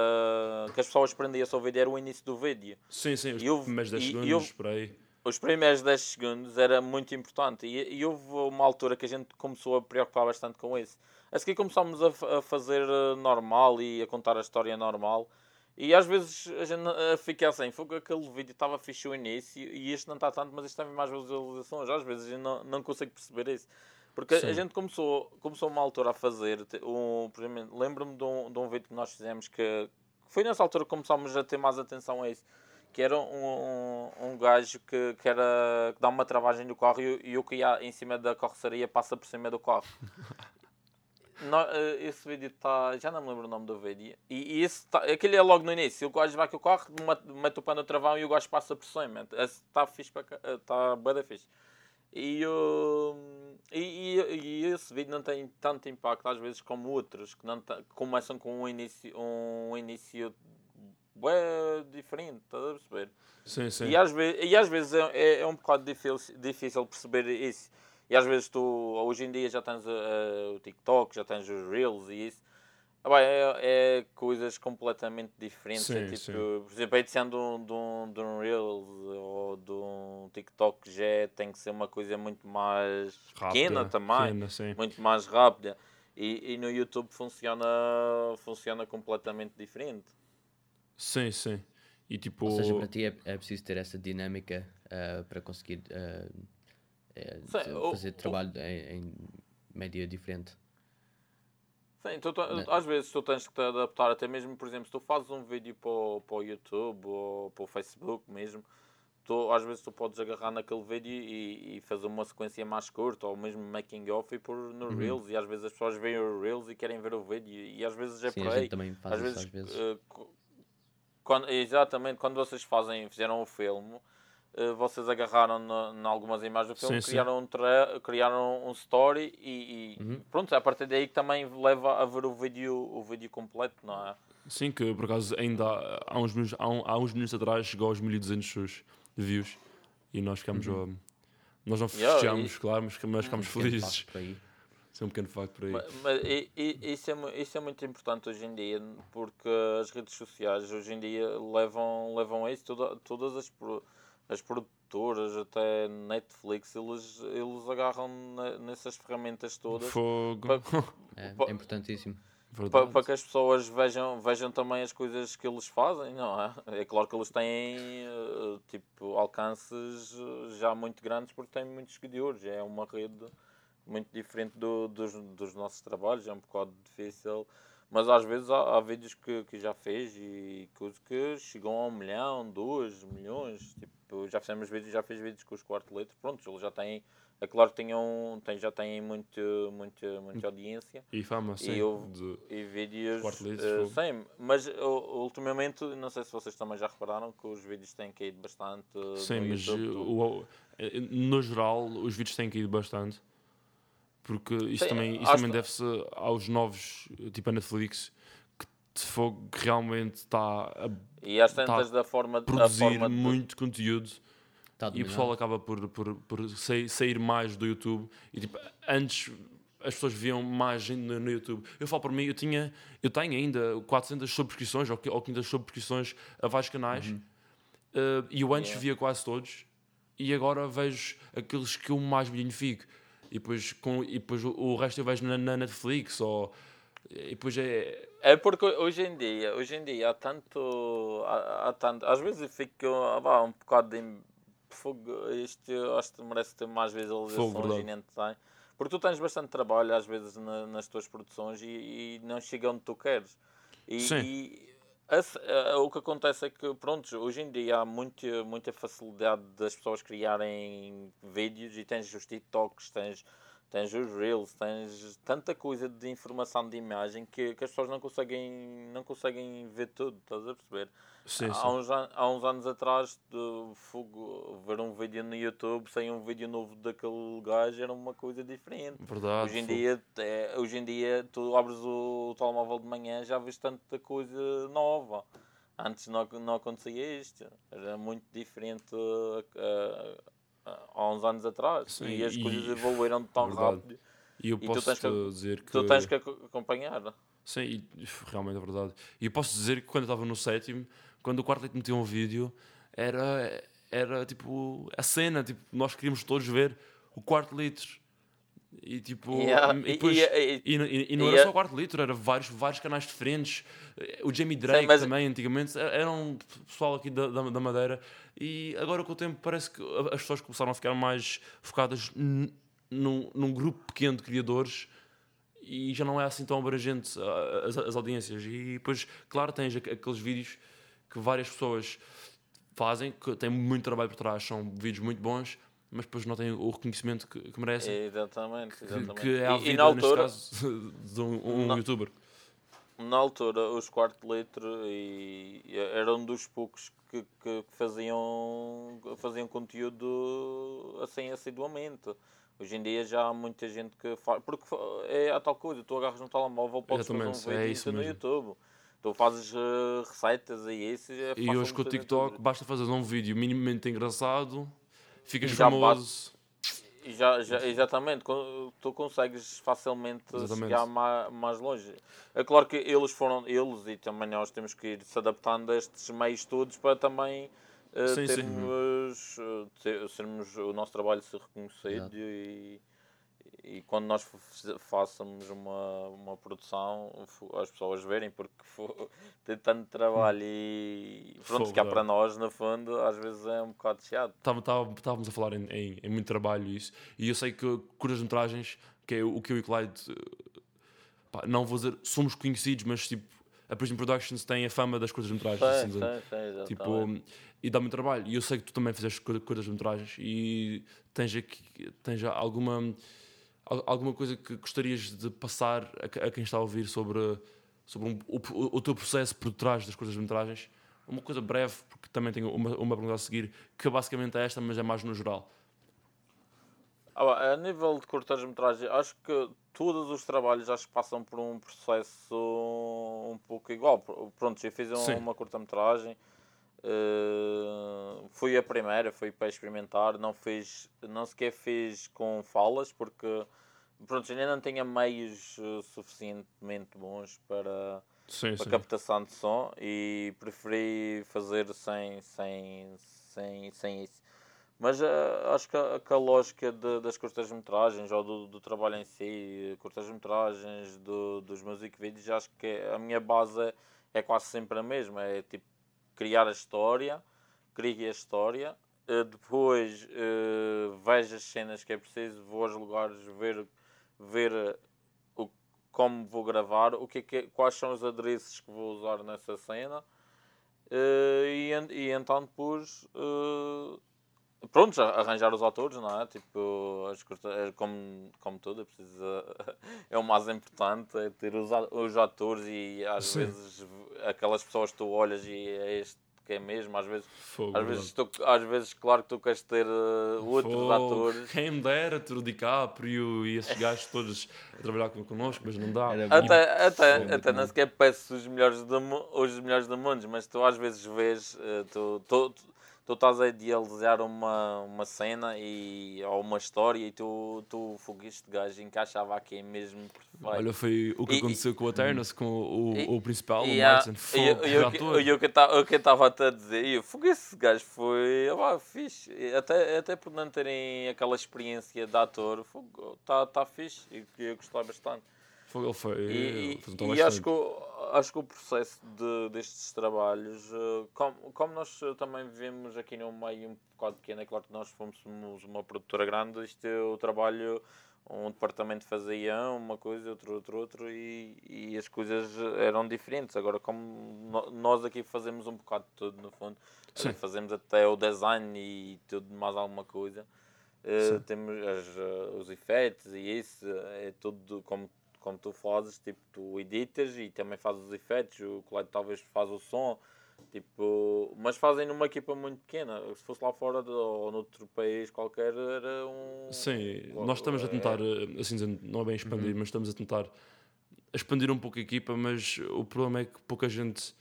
que as pessoas prendiam-se ao vídeo era o início do vídeo. Sim, sim, os E houve- primeiros 10 e- e segundos, por aí. os primeiros 10 segundos era muito importante e, e houve uma altura que a gente começou a preocupar bastante com isso. A seguir começámos a, a fazer eh, normal e a contar a história normal e às vezes a gente eh, fica assim, foi que aquele vídeo estava fixe o início e este não está tanto, mas este tem mais visualizações. Às vezes a gente não, não consigo perceber isso. Porque a Sim. gente começou, começou uma altura a fazer, um, lembro-me de um, de um vídeo que nós fizemos que foi nessa altura que começámos a ter mais atenção a isso que era um, um, um gajo que, que, era, que dá uma travagem no carro e, e o que ia em cima da carroceria passa por cima do carro. no, eh, esse vídeo está. Já não me lembro o nome do vídeo. E, e esse tá, aquele é logo no início. O gajo vai o carro, mete o pano no travão e o gajo passa por cima. Está fixe para Está bem fixe. E, uh, e, e, esse vídeo não tem tanto impacto às vezes como outros que não começam com um início, um início é diferente, estás a perceber? Sim, sim. E às vezes, e às vezes é, é, é um bocado difícil, difícil perceber isso. E às vezes tu, hoje em dia já tens uh, o TikTok, já tens os Reels e isso. Ah, é, é, coisas completamente diferentes. Sim, é tipo, sim. Por exemplo, a edição de um, de, um, de um Reels ou de um TikTok já é, tem que ser uma coisa muito mais Rápida, pequena também, pequena, sim. muito mais rápida. E, e no YouTube funciona, funciona completamente diferente. Sim, sim. E tipo. Ou seja, para ti é, é preciso ter essa dinâmica uh, para conseguir uh, Sim, fazer trabalho em, em média diferente. Sim, tu, tu, às vezes tu tens que te adaptar, até mesmo, por exemplo, se tu fazes um vídeo para o, para o YouTube ou para o Facebook mesmo, tu, às vezes tu podes agarrar naquele vídeo e, e fazer uma sequência mais curta ou mesmo making off e pôr no uhum. Reels. E às vezes as pessoas veem o Reels e querem ver o vídeo e às vezes é Sim, por a aí. gente também faz às vezes, às vezes. Uh, quando, exatamente, quando vocês fazem, fizeram o filme, vocês agarraram em algumas imagens do filme, Sim, criaram, Um tra- criaram um story e, e Uhum. pronto, é a partir daí que também leva a ver o vídeo, o vídeo completo, não é? Sim, que por acaso ainda há, há uns, minutos, há, um- há uns minutos atrás chegou aos 1200 views e nós ficamos. Uhum. nós não Yeah, festejamos, claro, mas, mas ficamos Pequeno felizes. Isso é um pequeno facto por aí. Mas, mas i- i- isso, é, isso é muito importante hoje em dia, porque as redes sociais hoje em dia levam, levam a isso. Toda, todas as, pro- as produtoras, até Netflix, eles, eles agarram ne- nessas ferramentas todas Fogo. Pa- É, é importantíssimo. para, para que as pessoas vejam, vejam também as coisas que eles fazem, não é? É claro que eles têm eh, tipo, alcances eh, já muito grandes porque têm muitos seguidores. É uma rede muito diferente do, dos, dos nossos trabalhos, é um bocado difícil. Mas às vezes há, há vídeos que, que já fez e coisas que chegam a um milhão, dois milhões. Tipo, já fizemos vídeos, já fez vídeos com os quarto leite. Pronto, eles já têm. É claro que tenham, têm, já têm muito, muito, muita audiência E fama, sim. de- e vídeos. Fogo. sim, mas uh, ultimamente, não sei se vocês também já repararam que os vídeos têm caído bastante. uh, Sim, mas YouTube, uh, o- eh, no geral os vídeos têm caído bastante. Porque isso Sim, também, isso também que- deve-se aos novos, tipo a Netflix, que de fogo que realmente está a E às tá tantas da forma, a produzir forma de- muito conteúdo Tá e o pessoal acaba por, por, por sair, sair mais do YouTube. E tipo, antes as pessoas viam mais gente no, no YouTube. Eu falo por mim, eu, tinha, eu tenho ainda 400 subscrições ou, ou 500 subscrições a vários canais eh, e eu antes Yeah. via quase todos e agora vejo aqueles que eu mais me identifico. E depois, com, e depois o, o resto eu vejo na, na Netflix ou. E depois é. É porque hoje em dia, hoje em dia há tanto. Há, há tanto às vezes eu fico ah, um bocado de fogo. Isto acho que merece ter mais visualizações verdade. e nem tem. Porque tu tens bastante trabalho às vezes na- nas tuas produções e, e não chega onde tu queres. E, Sim. e o que acontece é que, pronto, hoje em dia há muita, muita facilidade das pessoas criarem vídeos e tens os TikToks, tens, tens os Reels, tens tanta coisa de informação de imagem que, que as pessoas não conseguem, não conseguem ver tudo, estás a perceber? Sim, há, sim. Uns, an- há uns anos atrás, de fogo, ver um vídeo no YouTube sem um vídeo novo daquele gajo era uma coisa diferente. Verdade. Hoje em, fogo. dia, é, hoje em dia, tu abres o telemóvel de manhã já vês tanta coisa nova. Antes não, não acontecia isto. Era muito diferente uh, uh, uh, há uns anos atrás. Sim, e as e- coisas evoluíram tão Verdade. rápido. E eu e tu posso que- te dizer que. Tu tens que ac- acompanhar. Sim, e, realmente é verdade. E eu posso dizer que quando eu estava no sétimo, quando o quarto leite meteu um vídeo, era, era tipo a cena, tipo, nós queríamos todos ver o quarto litro. E tipo, Yeah, e, depois, e- e, e- não era só o quarto litro, era vários, vários canais diferentes. O Jamie Drake mas- também, antigamente, era- era um pessoal aqui da, da, da Madeira. E agora com o tempo parece que as pessoas começaram a ficar mais focadas num, num grupo pequeno de criadores e já não é assim tão abrangente as, as audiências. E depois, claro, tens aqu- aqueles vídeos que várias pessoas fazem, que têm muito trabalho por trás, são vídeos muito bons, mas depois não têm o reconhecimento que, que merecem. Exatamente, que, exatamente. que é a vida, e na altura, caso, de um, um Na- youtuber. na altura, os quarto litro e eram dos poucos que, que faziam, faziam conteúdo assim assiduamente. Hoje em dia já há muita gente que faz. Porque é a tal coisa, tu agarras no telemóvel, podes fazer um Exatamente, é vídeo isso no mesmo. YouTube. Tu fazes eh, receitas e isso. É E hoje com o TikTok basta fazer um vídeo minimamente engraçado, ficas já famoso. E já, já, exatamente, tu consegues facilmente Exatamente. chegar mais, mais longe. É claro que eles foram, eles e também nós temos que ir se adaptando a estes meios todos para também eh, Sim, sim. termos, eh, ter- sermos o nosso trabalho ser reconhecido e, e quando nós fa- façamos uma, uma produção as pessoas verem porque tem tanto trabalho e pronto, que há dá. para nós no fundo às vezes é um bocado chato. Estávamos a falar em, em- em muito trabalho isso. E eu sei que curtas-metragens, que é o que eu e o Clyde, eh, pá, não vou dizer, somos conhecidos, mas tipo, a Prison Productions tem a fama das curtas-metragens. Sei, assim. Tipo, e dá muito trabalho. E eu sei que tu também fizeste cur- curtas-metragens e tens, aqui, tens alguma, al- alguma coisa que gostarias de passar a, a quem está a ouvir sobre, sobre um- o, o- o teu processo por trás das curtas-metragens? Uma coisa breve, porque também tenho uma, uma pergunta a seguir, que basicamente é esta, mas é mais no geral. Ah, a nível de curtas-metragem, acho que todos os trabalhos acho que passam por um processo um pouco igual. Pr- Pronto, eu fiz um- Sim. uma curta-metragem, eh, fui a primeira, fui para experimentar, não fiz, não sequer fiz com falas, porque pronto, ainda não tinha meios eh, suficientemente bons para, Sim, para captação de som e preferi fazer sem, sem, sem, sem isso. Mas eh, acho que a, que a lógica de- das curtas-metragens ou do, do trabalho em si, curtas-metragens, do, dos music vídeos, acho que a minha base é quase sempre a mesma. É tipo criar a história, crie a história, eh, depois eh, vejo as cenas que é preciso, vou aos lugares ver, ver eh, o, como vou gravar, o que é que quais são os adereços que vou usar nessa cena. Eh, e, e então depois eh, pronto, arranjar os atores, não é? Tipo, as curta- é como, como tudo, é preciso é o mais importante, é ter os, os atores e às Sim. vezes aquelas pessoas que tu olhas e é este que é mesmo, às vezes, Fogo, às vezes, tu, às vezes claro que tu queres ter eh, outros Fogo. atores. Quem me dera ter o DiCaprio e esses gajos todos a trabalhar con- connosco, mas não dá. Era Até, até, muito até nem sequer peço os melhores do, os melhores do mundo, mas tu às vezes vês, eh, tu, tu, tu, tu estás a idealizar uma, uma cena e, ou uma história e tu, tu fogo, este gajo encaixava aqui mesmo perfeito. Olha, foi o que E- aconteceu com o Eternus, com o, E- o principal, E, o Martin. e, e, e o que eu estava até a dizer, e eu, fogo, esse gajo foi ah, fixe. E Até, até por não terem aquela experiência de ator, está tá fixe e eu gostei bastante. Fogo, ele foi. E, e, e acho, que, acho que o processo de, destes trabalhos, eh, como, como nós eh, também vivemos aqui num meio um bocado pequeno, é claro que nós fomos uma produtora grande, isto é o trabalho, um departamento fazia uma coisa, outro, outro, outro, e, e as coisas eram diferentes. Agora, como nós aqui fazemos um bocado de tudo, no fundo, Sim. eh, fazemos até o design e tudo mais alguma coisa. Sim. temos as, eh, os efeitos e isso, é tudo como, como tu fazes, tipo, tu editas e também fazes os efeitos, o Clyde talvez faz o som, tipo, mas fazem numa equipa muito pequena, se fosse lá fora de, ou noutro país qualquer era um... Sim, nós estamos a é- tentar, eh, assim dizendo, não é bem expandir, mas estamos a tentar expandir um pouco a equipa, mas o problema é que pouca gente,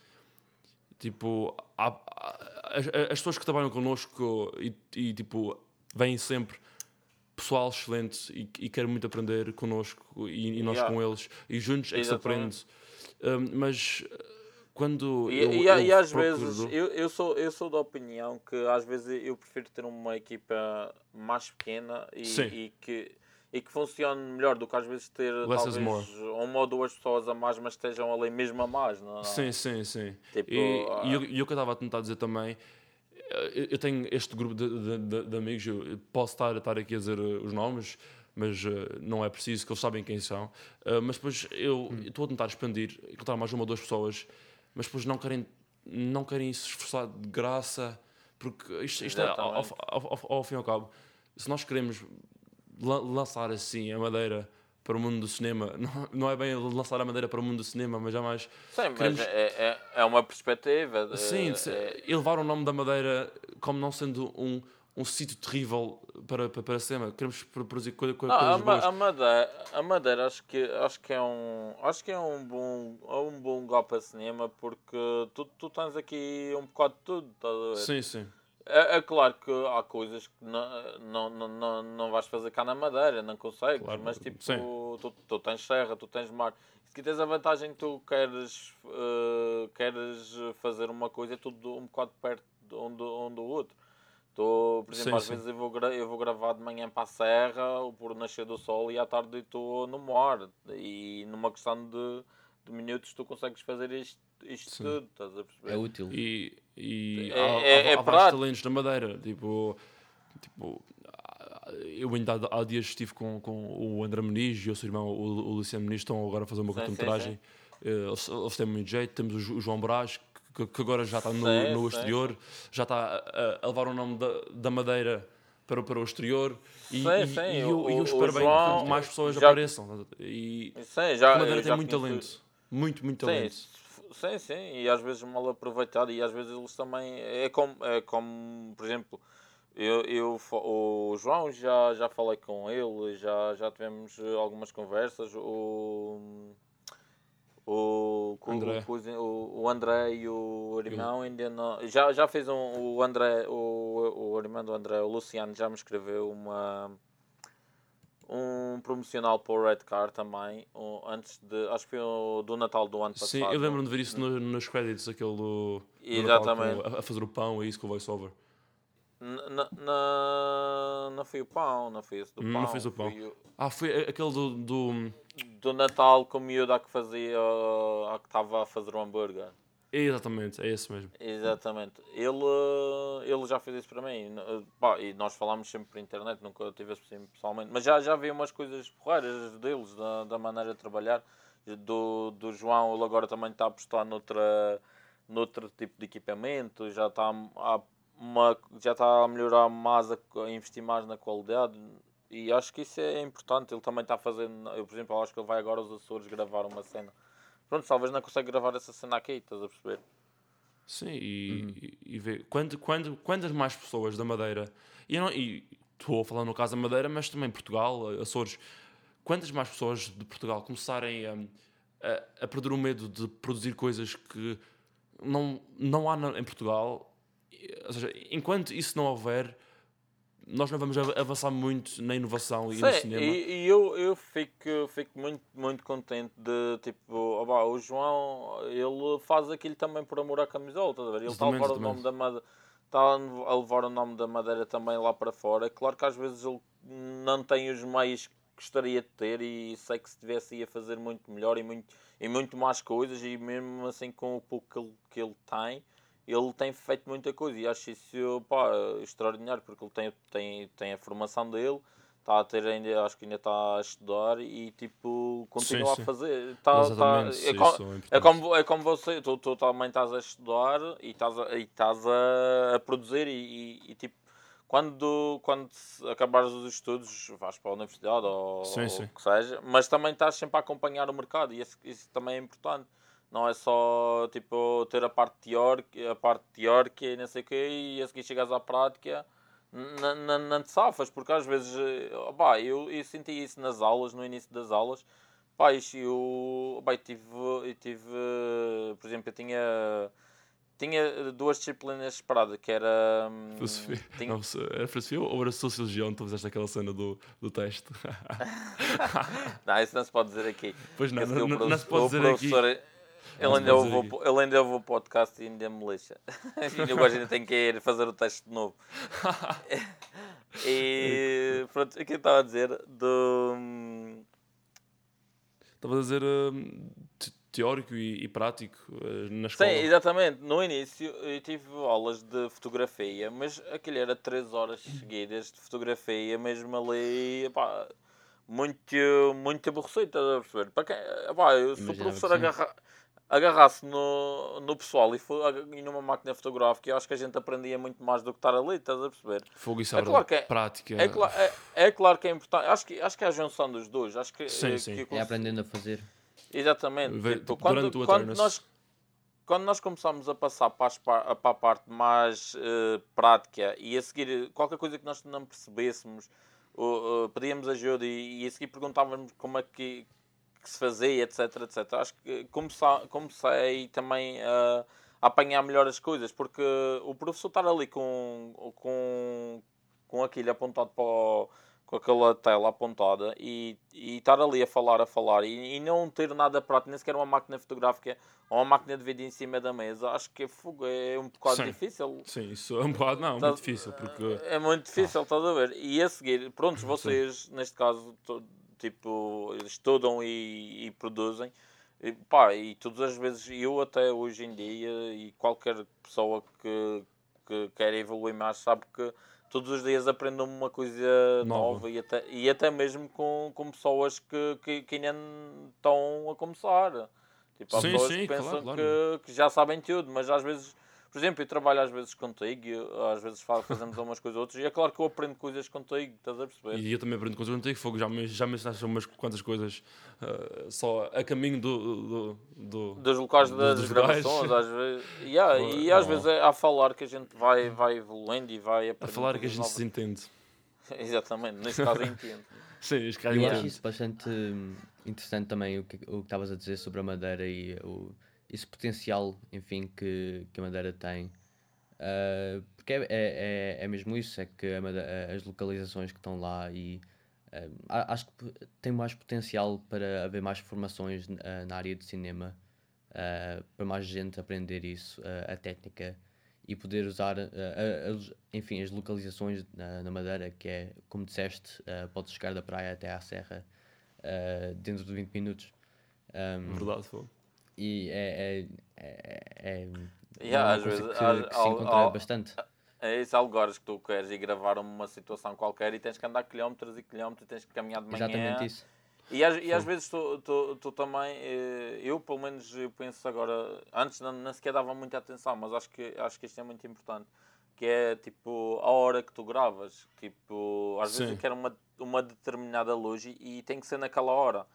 tipo, há- há- as, as pessoas que trabalham connosco e, e, tipo, vêm sempre pessoal excelente e, e querem muito aprender connosco e, e nós Yeah. com eles e juntos é que se aprende. Um, mas eh, quando E, eu, e, eu e às procuro- vezes, eu, eu, sou, eu sou da opinião que às vezes eu prefiro ter uma equipa mais pequena e, e que, e que funcione melhor do que às vezes ter Less talvez uma ou duas pessoas a mais, mas estejam ali mesmo a mais. Não, é? Sim, sim, sim. Tipo, e, ah, e eu, e que eu estava a tentar dizer também, eu, eu tenho este grupo de, de, de- amigos, eu posso estar, estar aqui a dizer eh, os nomes, mas eh, não é preciso, que eles sabem quem são. Eh, mas depois eu Hum. estou a tentar expandir, encontrar mais uma ou duas pessoas, mas depois não querem, não querem se esforçar de graça Porque isto, isto é, ao, ao, ao, ao, fim e ao cabo, se nós queremos la lançar assim a madeira para o mundo do cinema, não, não é bem lançar a madeira para o mundo do cinema, mas já mais. Sim, queremos... mas é, é, é uma perspectiva. De, Sim, é... elevar o nome da madeira como não sendo um um sítio terrível para, para, para cinema. Queremos produzir coisa, coisa, coisas a, boas. A Madeira, a Madeira acho, que, acho que é um acho que é um bom, é um bom lugar para cinema porque tu, tu tens aqui um bocado de tudo. Tá sim, sim. É, é, claro que há coisas que não, não, não, não, não vais fazer cá na Madeira, não consegues, claro, mas tipo, tu, tu, tens serra, tu tens mar. Se tens a vantagem que tu queres, uh, queres fazer uma coisa, é tudo um bocado perto de um do, um do outro. Estou, por exemplo, sim, às sim. vezes eu vou, eu vou gravar de manhã para a serra, ou por nascer do sol, e à tarde estou no mar. E numa questão de, de minutos tu consegues fazer isto, isto tudo, estás a perceber? É útil. E, e é, há, é, há, há vários talentos na Madeira, tipo, tipo eu ainda há, dias estive com, com o André Muniz e o seu irmão, o, o Luciano Muniz, estão agora a fazer uma cortometragem. Eh, eles, eles têm muito jeito. Temos o João Brás, que, que agora já está no, sim, no exterior, já está a, a, levar o nome da, da Madeira para, para o exterior e, sim, e, sim. e, eu, eu espero bem que mais pessoas já, apareçam. E sim, já, a Madeira tem muito talento, muito, muito talento. Sim, sim, e às vezes mal aproveitado, e às vezes eles também. É como, é como por exemplo, eu, eu, o João já, já falei com ele, já, já tivemos algumas conversas. O, o, André. O, o, André e o irmão ainda não. Já, já fez um. O André, o, o irmão do André, o Luciano, já me escreveu uma. Um promocional para o Red Car também, um, antes de. Acho que foi o, do Natal do ano passado. Sim, eu lembro-me de ver isso no, nos créditos, aquele do. Exatamente. Natal, a, a, fazer o pão, é isso com o voiceover. Não foi o pão, não foi esse do pão. Não fez o pão. Foi o... Ah, foi aquele do, do do Natal com o miúdo que fazia, a que estava a fazer o hambúrguer. Exatamente, é esse mesmo. Exatamente. Ele, ele já fez isso para mim. e nós falámos sempre por internet, nunca tive assim pessoalmente. Mas já, já vi umas coisas porreiras deles, da, da maneira de trabalhar. Do, do João, ele agora também está a apostar noutra, noutro tipo de equipamento. Já está a, uma, já está a melhorar mais, a, a investir mais na qualidade. E acho que isso é importante. Ele também está fazendo. Eu, por exemplo, acho que ele vai agora aos Açores gravar uma cena. Pronto, talvez não consiga gravar essa cena aqui, estás a perceber? Sim, e, uhum. e, e ver quando, quando, quantas mais pessoas da Madeira, e, não, e estou a falar no caso da Madeira, mas também Portugal, Açores, quantas mais pessoas de Portugal começarem a, a, a perder o medo de produzir coisas que não, não há em Portugal, ou seja, enquanto isso não houver, nós não vamos avançar muito na inovação e Sim, no cinema. E, e, eu, eu fico, fico muito, muito contente de tipo, oba, o João ele faz aquilo também por amor à camisola, estás a ver? Ele está a levar o nome da madeira, está a levar o nome da madeira também lá para fora. É claro que às vezes ele não tem os meios que gostaria de ter e sei que se tivesse ia fazer muito melhor e muito, e muito mais coisas e mesmo assim com o pouco que ele, que ele tem ele tem feito muita coisa e acho isso pá, extraordinário porque ele tem, tem, tem a formação dele, está a ter ainda, acho que ainda está a estudar e tipo continua sim, sim. a fazer. Tá, tá, é, com, é, como, é como você, tu, tu também estás a estudar e estás a, e estás a, a produzir e, e, e, tipo quando, quando acabares os estudos vais para a universidade ou, sim, ou o que seja, mas também estás sempre a acompanhar o mercado e isso, isso também é importante não é só tipo ter a parte teórica, a parte teórica e não sei o quê, e a seguir chegas à prática, não te safas, porque às vezes, opá, eu, eu senti isso nas aulas, no início das aulas, pá, eu, opá, eu tive, eu tive, por exemplo, eu tinha tinha duas disciplinas separadas, que era... Hum, filosofia. Tinha... Não, era filosofia ou era sociologia onde tu fizeste aquela cena do, do teste? não, isso não se pode dizer aqui. Pois não, não, não, não, se pode dizer aqui. Ele ainda, ouve, ele ainda ouve o podcast e ainda me lixa. e eu ainda tenho que ir fazer o teste de novo. e pronto, o que eu estava a dizer do. Estava a dizer uh, teórico e, e, prático uh, na escola. Sim, exatamente. No início eu tive aulas de fotografia, mas aquilo era 3 horas seguidas de fotografia, mesmo ali. Epá, muito, muito aborrecido, estás a perceber? Para quem, epá, eu sou professor agarrado agarrasse no, no pessoal e, e numa máquina fotográfica, eu acho que a gente aprendia muito mais do que estar ali, estás a perceber? Fogo isso é, É claro que é- prática. É, cla- é, é claro que é importante, acho que, acho que é a junção dos dois. Acho que, Sim, eh, sim. que É aprendendo a fazer. Exatamente. Ve- Tipo, quando, durante o quando nós, quando nós começamos a passar para, as par- para a parte mais eh, prática e a seguir qualquer coisa que nós não percebêssemos, ou, eh, pedíamos ajuda e, e a seguir perguntávamos como é que, que se fazia, etc, etc. Acho que comecei, comecei também a, a apanhar melhor as coisas, porque o professor estar ali com, com, com aquilo apontado para o, com aquela tela apontada e, e estar ali a falar, a falar e, e não ter nada prático, nem sequer uma máquina fotográfica ou uma máquina de vídeo em cima da mesa, acho que é, é um bocado Sim. difícil. Sim, isso é um bocado, não, Tá- muito difícil, porque É muito difícil, estás a ver? E a seguir, prontos, vocês, neste caso, tipo, estudam e, e produzem. E, pá, e todas as vezes, eu até hoje em dia, e qualquer pessoa que, que quer evoluir mais, sabe que todos os dias aprendem uma coisa Nova. nova, e, até, e até mesmo com, com pessoas que, que, que ainda estão a começar. Tipo, há Sim, pessoas sim, que pensam claro, claro. Que, que já sabem tudo, mas às vezes por exemplo, eu trabalho às vezes contigo, e eu- às vezes fa- fazemos umas coisas ou outras, e é claro que eu aprendo coisas contigo, estás a perceber? E eu também aprendo coisas contigo, Fogo, já me, já me ensinaste umas quantas coisas ah, só a caminho do. do, do- Dos locais dos- das locais. gravações, às vezes. Yeah, e às oh. vezes é a falar que a gente vai, vai evoluindo e vai a aprendendo. falar que a gente se novas. entende. Exatamente, neste caso eu entendo. Sim, este Eu acho isso bastante hum, interessante também o que o que estavas a dizer sobre a Madeira e o, esse potencial, enfim, que, que a Madeira tem. Ah, porque é, é, é, é mesmo isso, é que Madeira- as localizações que estão lá e a- acho que tem mais potencial para haver mais formações ah, na área de cinema, para mais gente aprender isso, a técnica e poder usar, as- enfim, as localizações na, na Madeira, que é, como disseste, ah, podes chegar da praia até à serra dentro de 20 minutos. Um, Verdade, Fogo. E é, é, é, é, Yeah, é às vezes, que, que se encontra bastante. É esse algores que tu queres ir gravar uma situação qualquer e tens que andar quilómetros e quilómetros e tens que caminhar de manhã. Exatamente isso. E às, e às vezes tu, tu, tu também, eh, eu pelo menos eu penso agora, antes não, não sequer dava muita atenção, mas acho que, acho que isto é muito importante, que é tipo a hora que tu gravas. Tipo, às vezes Sim. eu quero uma, uma determinada luz e, e tem que ser naquela hora.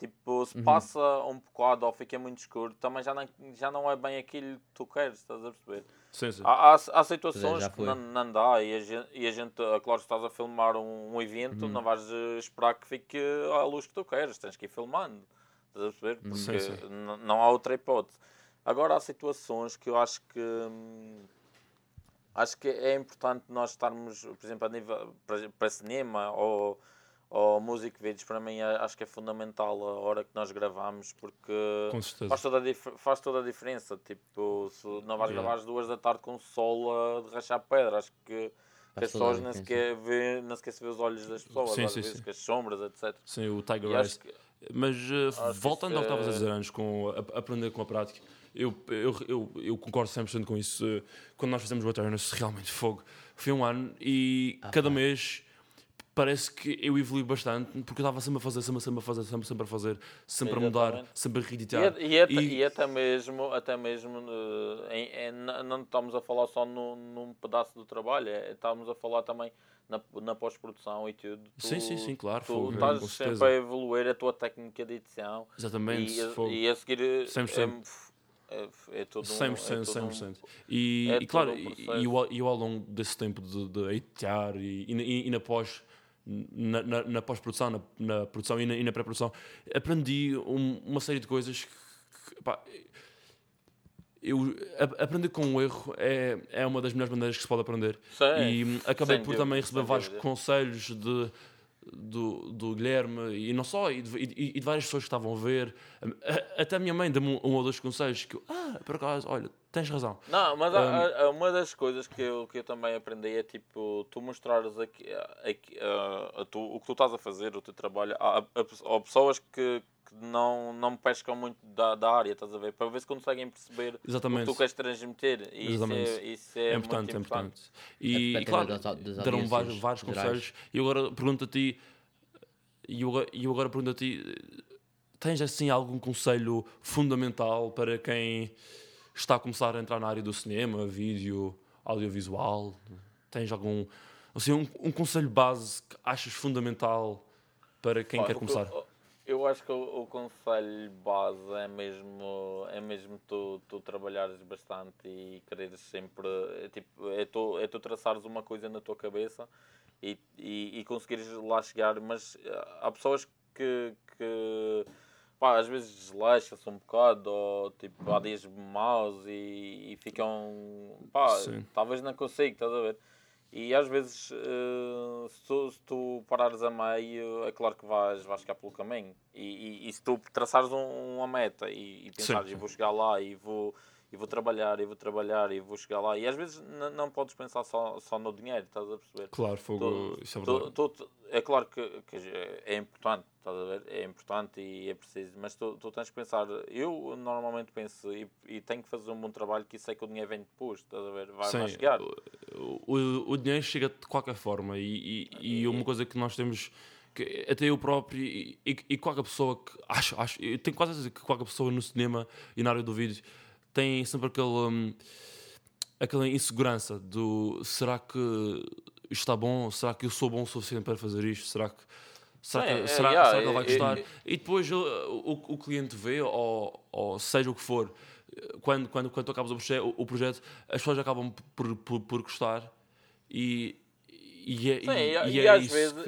Tipo, se Uhum. passa um bocado ou fica muito escuro, também já não, já não é bem aquilo que tu queres, estás a perceber? Sim, sim. Há, há, há situações já que não, não dá e a gente, e a gente, ah, claro, se estás a filmar um, um evento, Uhum. não vais eh, esperar que fique à luz que tu queres, tens que ir filmando, estás a perceber? Porque Sim, sim. não há outra hipótese. Agora há situações que eu acho que hum, acho que é importante nós estarmos, por exemplo, a nível para, para cinema ou, ou music vídeos, para mim é- acho que é fundamental a hora que nós gravamos porque faz toda, a faz toda a diferença. Tipo, se não vais Yeah. gravar às duas da tarde com o sol a de rachar pedra, acho que, as pessoas nem sequer, vê, nem sequer se vê os olhos das pessoas, Sim, às sim, vezes, sim. com as sombras, etc. Sim, o Tiger Eyes. que, Mas uh, Acho que voltando ao que estavas a é- dizer antes, com a- aprender com a prática, eu, eu, eu, eu concordo 100% com isso. Quando nós fizemos o Awareness, realmente fogo. Foi um ano e Ah, cada pá. mês parece que eu evolui bastante porque eu estava sempre a fazer, sempre, sempre a fazer, sempre, sempre a fazer, sempre a mudar, Exatamente. sempre a e, reeditar. é- e, até, E- e até mesmo, até mesmo eh, em, em- não estamos a falar só num, num pedaço do trabalho, é, estamos a falar também na, na pós-produção e tudo. Tu- Sim, sim, sim, claro, Tu fogo, estás sempre certeza. a evoluir a tua técnica de edição. Exatamente, E, a- a seguir é, 100%. é, é tudo um, 100%, é tudo um- 100%. E, é e claro, todo um e, e eu, e eu ao longo desse tempo de, de editar e, e, e, e na pós na, na, na pós-produção, na, na produção e na, na pré-produção, aprendi um- uma série de coisas que, que, pá, eu, a- aprender com o erro é, é uma das melhores maneiras que se pode aprender. Sim, e hum, acabei por dúvida, também receber vários dúvida. conselhos de, do, do Guilherme e não só, e de, e- e de várias pessoas que estavam a ver. Até a minha mãe deu-me um, um ou dois conselhos que eu, ah, por acaso, olha, tens razão. Não, mas Um, há- há- uma das coisas que eu, que eu também aprendi é tipo, tu mostrares aqui, aqui, a- a tu- o que tu estás a fazer, o teu trabalho, a pessoas que, que não, não pescam muito da, da área, estás a ver? Para ver se conseguem perceber o que Exatamente. tu queres transmitir. E isso Exatamente. é, isso é, É, muito importante, é importante. importante. E, e perspectiva claro, das au- das deram vários, vários conselhos. E agora pergunto a ti, e eu, agora- e eu agora pergunto a ti, tens assim algum conselho fundamental para quem está a começar a entrar na área do cinema, vídeo, audiovisual? Tens algum assim, um, um conselho base que achas fundamental para quem Pá, quer começar? Eu, eu acho que o, o conselho base é mesmo, é mesmo tu, tu trabalhares bastante e quereres sempre. É, tipo, é, tu, é tu traçares uma coisa na tua cabeça e, e, e conseguires lá chegar, mas eh, há pessoas que, que pá, às vezes desleixam-se um bocado ou tipo, há dias maus e, e ficam. Pá, Sim. talvez não consigo, estás a ver? E às vezes, eh, se, tu, se tu parares a meio, é claro que vais, vais ficar pelo caminho. E, e, e se tu traçares um- uma meta e, e pensares, Sim. e vou chegar lá e vou, e vou trabalhar, e vou trabalhar, e vou chegar lá. E às vezes não podes pensar só, só no dinheiro, estás a perceber? Claro, fogo, Tu- isso é verdade. tu- tu- é claro que, que é importante, estás a ver? É importante e é preciso, mas tu, tu tens que pensar. Eu normalmente penso e, e tenho que fazer um bom trabalho que sei que o dinheiro vem depois, estás a ver? Vai, vai Sim, chegar. o, o, o dinheiro chega de qualquer forma e, e, e uma coisa que nós temos que até eu próprio e, e, e qualquer pessoa que acho, acho eu tenho quase a dizer que qualquer pessoa no cinema e na área do vídeo tem sempre aquele hum, aquela insegurança do será que está bom? Será que eu sou bom o suficiente para fazer isto? Será que será, Sim, que, é, será, será que ele vai é- gostar? é- E depois ele- o, o cliente vê, ou, ou seja o que for, quando, quando, quando tu acabas o projeto, o, o projeto, as pessoas acabam por, por, por gostar e, e é, Sim, e, e- e e é às vezes-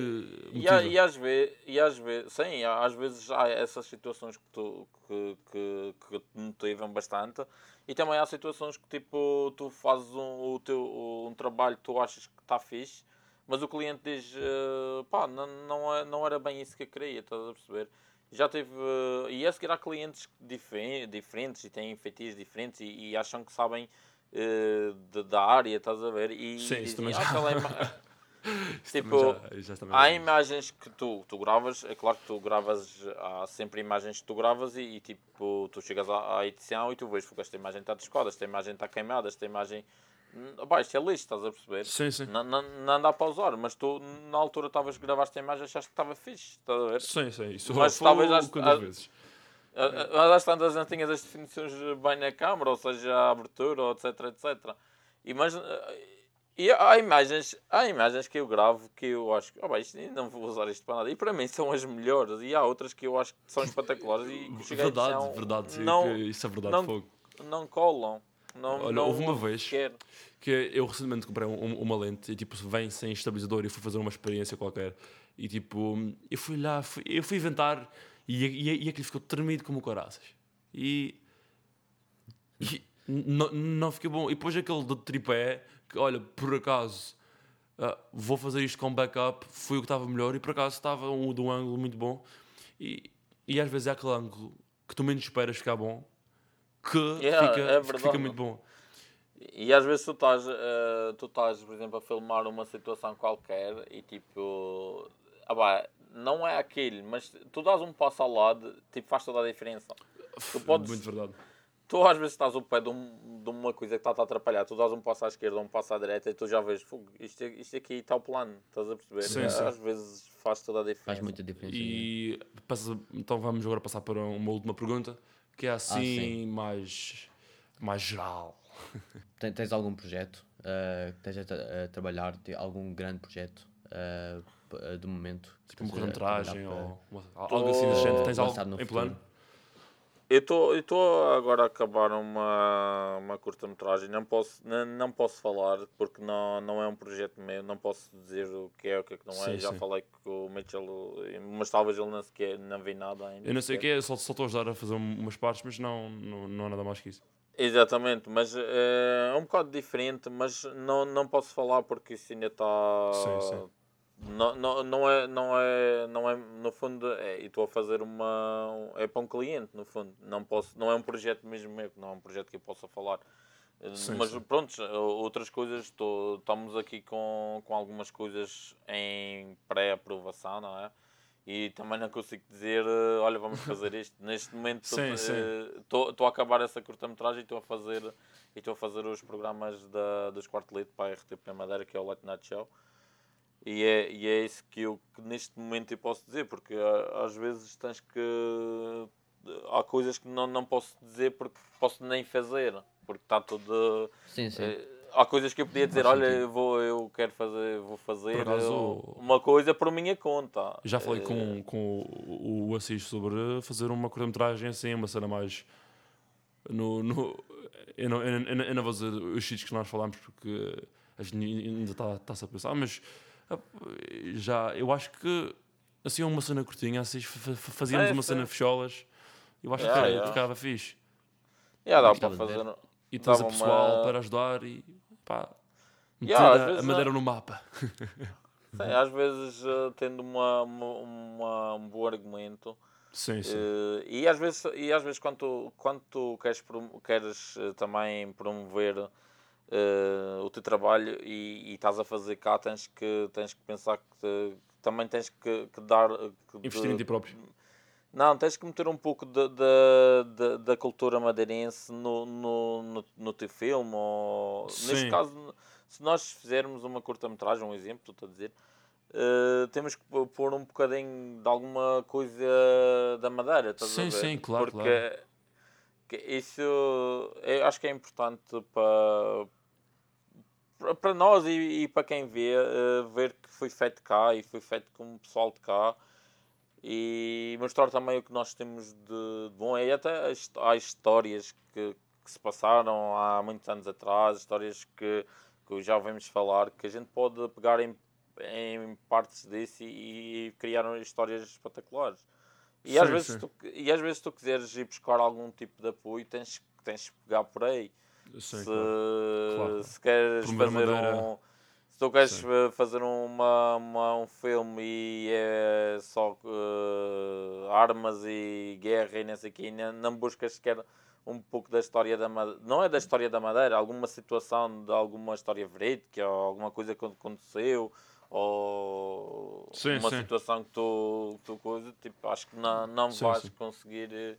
E, às vezes, e às vezes, sim, às vezes há essas situações que, tu, que, que, que te motivam bastante e também há situações que tipo tu fazes um, o teu, um trabalho que tu achas que está fixe, mas o cliente diz eh, pá, não, não, é- não era bem isso que eu queria, estás a perceber? Já teve. eh, e a seguir há clientes dife- diferentes e têm feitiços diferentes e, e acham que sabem eh, de- da área, estás a ver? E Sim, isso dizem, também "Ah, já- Isso tipo, já- já Há imagens que tu, tu gravas, é claro que tu gravas, há sempre imagens que tu gravas e, e, tipo, tu chegas à, à edição e tu vês que esta imagem está descoda, esta imagem está queimada, esta imagem. Hum, Pá, isto é lixo, estás a perceber? Sim, sim. Não, dá para usar, mas tu na altura estavas gravaste a imagem achaste que estava fixe, estás a ver? Sim, sim. Isso Mas talvez às- vezes. Mas às tantas não tinhas as definições bem na câmara, ou seja, a abertura, etc, etc. E, mas, ah, e há imagens, há imagens que eu gravo que eu acho que oh, bem, não vou usar isto para nada. E para mim são as melhores. E há outras que eu acho que são espetaculares. E que Verdade, edição, verdade. Não, isso é verdade. não- fogo. não colam. Não, Olha, não houve uma vez- sequer. que eu recentemente comprei um- um- uma lente e tipo vem sem estabilizador e fui fazer uma experiência qualquer e tipo eu fui lá fui- eu fui inventar e, e, e aquilo ficou tremido como caraças e, e não, não fiquei bom e depois aquele do tripé que olha por acaso ah, vou fazer isto com backup foi o que estava melhor e por acaso estava um de um ângulo muito bom. E, e às vezes é aquele ângulo que tu menos esperas ficar bom que Yeah, fica, é que fica muito bom. E às vezes tu estás, eh, tu estás, por exemplo, a filmar uma situação qualquer e tipo, ah, pá, não é aquilo, mas tu dás um passo ao lado, tipo, faz toda a diferença. Tu podes- muito verdade Tu às vezes estás ao pé de, um- de uma coisa que está-te a atrapalhar, tu dás um passo à esquerda, um passo à direita e tu já vês, "Fogo, isto, isto aqui está o plano, estás a perceber? Sim, sim. Às vezes faz toda a diferença. Faz muita diferença. E passa- então vamos agora passar para uma última pergunta, que é assim sim. mais, mais geral. Tens algum projeto uh, que estejas a, a trabalhar? Algum grande projeto uh, de momento? Tipo uma cortometragem ou uma- algo assim da gente. Tens algo em futuro? plano? Eu estou agora a acabar uma, uma curta-metragem, não posso, não, não posso falar porque não, não é um projeto meu, não posso dizer o que é o que é que não é. Sim, Já sim. falei com o Mitchell, mas talvez ele não sequer não vi nada ainda. Eu não sei o que é, só estou a ajudar a fazer um- umas partes, mas não, não, não há nada mais que isso. Exatamente, mas eh, é um bocado diferente, mas não, não posso falar porque isso ainda está. Não, não, não, é, não, é, não é, no fundo, é, e estou a fazer uma. É para um cliente, no fundo. Não, posso, não é um projeto mesmo meu, não é um projeto que eu possa falar. Eh, Sim, mas sim. pronto, outras coisas, estou, estamos aqui com, com algumas coisas em pré-aprovação, não é? E também não consigo dizer, eh, olha, vamos fazer isto. Neste momento estou a acabar essa curta-metragem e estou a fazer e estou a fazer os programas da, dos quarto lead para a RTP Madeira, que é o Late Night Show. E é, e é isso que eu que neste momento eu posso dizer, porque ah, às vezes tens que. Há coisas que não, não posso dizer porque posso nem fazer, porque está tudo. Sim, sim. eh, há coisas que eu podia dizer, olha, eu, vou, eu quero fazer, vou fazer acaso, eh, uma coisa por minha conta. Já falei Eh, com, com o, o Assis sobre fazer uma curta-metragem assim, uma cena mais. No, no, eu, não, eu, não- eu não vou dizer os sítios que nós falamos porque a gente ainda está- está-se a pensar, mas ah, já eu acho que assim uma cena curtinha, assim, fa- fa- fazíamos É, uma cena fecholas, eu acho Yeah, que yeah. ficava fixe. Yeah, dá para fazer. E tens a Dava pessoal uma- para ajudar e pá, meter Yeah, a- a, vezes madeira há- no mapa. Sim, às vezes eh, tendo uma, uma, uma- um bom argumento Sim, sim. eh, e às vezes e às vezes quando tu, quando tu queres, prom- queres eh, também promover eh, o teu trabalho e, e estás a fazer cá tens que tens que pensar que te- também tens que, que dar que Investir em de- ti próprio. não, tens que meter um pouco da, cultura madeirense no, no, no, no teu filme. Ou, Sim. neste caso, se nós fizermos uma curta-metragem, um exemplo, estou a dizer, eh, temos que pô- pôr um bocadinho de alguma coisa da madeira. Estás a Sim, ver? sim, claro, Porque claro. que isso eu acho que é importante para, para- nós e, e para quem vê, eh, ver que foi feito cá e foi feito com o pessoal de cá e mostrar também o que nós temos de, de bom. E até as, há histórias que, que se passaram há muitos anos atrás, histórias que, que já ouvimos falar, que a gente pode pegar em, em partes disso e, e criar histórias espetaculares. E, às Sim, vezes sim. tu, e às vezes tu quiseres ir buscar algum tipo de apoio, tens, tens que pegar por aí Se, claro. Claro. se queres fazer Madeira. um se tu queres Sim. fazer uma, uma- um filme e é só eh, armas e guerra e não sei o quê, e não, não buscas sequer um pouco da história da madeira, não é da história da madeira, alguma situação de alguma história verídica ou alguma coisa que aconteceu ou Sim, uma sim. situação que tu, que tu coisa, tipo, acho que não, não Sim, vais conseguir eh,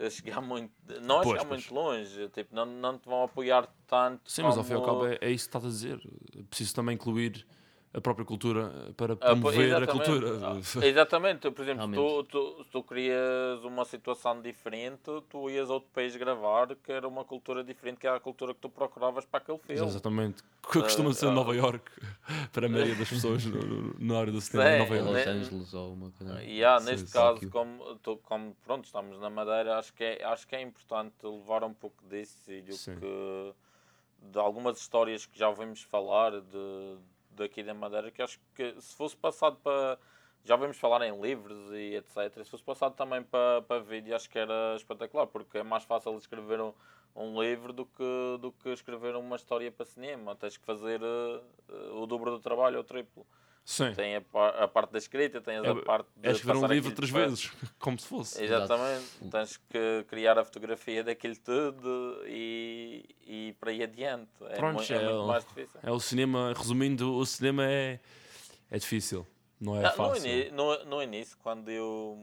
a chegar muito, não a Pois, chegar pois. muito longe, tipo, não, não te vão apoiar tanto. Sim, mas ao fim e ao como- cabo é, é isso que estás a dizer. Preciso também incluir a própria cultura para Ah, promover a exatamente. cultura. Ah, Exatamente, por exemplo, tu, tu, se tu querias uma situação diferente, tu ias a outro país gravar que era uma cultura diferente, que era a cultura que tu procuravas para aquele filme. Exatamente. Que costuma ser ah. Nova York para a maioria das pessoas no- no- na área do cinema Sim, em Nova York. Los né? Angeles ou uma coisa. E há, Sim, neste sim. caso, Tóquio. como, tu- como pronto, estamos na Madeira, acho que é, acho que é importante levar um pouco disso e do Sim. que de algumas histórias que já ouvimos falar de, daqui da Madeira, que acho que se fosse passado para. Já ouvimos falar em livros e etc. Se fosse passado também para, para vídeo, acho que era espetacular, porque é mais fácil escrever um, um livro do que, do que escrever uma história para cinema. Tens que fazer eh, o dobro do trabalho ou o triplo. Sim. Tem a, a parte da escrita, tens É, a parte de. É escrever um livro três vezes, como se fosse. Exatamente. Tens que criar a fotografia daquilo tudo e, e para ir adiante. É, Pronto, mui- é é muito o- mais difícil. É o cinema, resumindo, o cinema é, é difícil. Não é Ah, no, fácil. ini- no, no início, quando eu,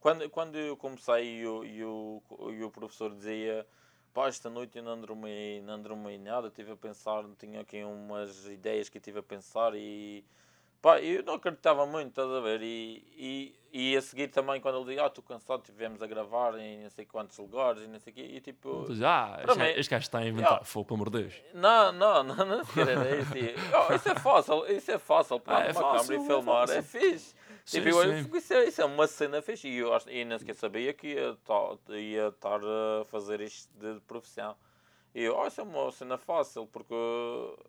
quando, quando eu comecei e o, e, o, e o professor dizia pá, esta noite eu não dormi, não dormi nada, estive a pensar, tinha aqui umas ideias que eu estive a pensar e pá, eu não acreditava muito, estás a ver? E, e, e a seguir também quando ele dizia, ah, estou cansado, estivemos a gravar em não sei quantos lugares e não sei o quê, e tipo... Ah, mim- este gajo está a inventar. Yeah. Fogo, pelo amor de Deus. Não, não, não, não sequer era isso. E, oh, isso é fácil, isso é fácil. Pegar Ah, é uma fácil, câmera e é filmar, é, fácil. fixe. Sim, tipo, eu olho, sim. isso, é, isso é uma cena fixe. E eu acho- e nem sequer sabia que ia ta- ia estar a fazer isto de profissão. E eu, oh, isso é uma cena fácil, porque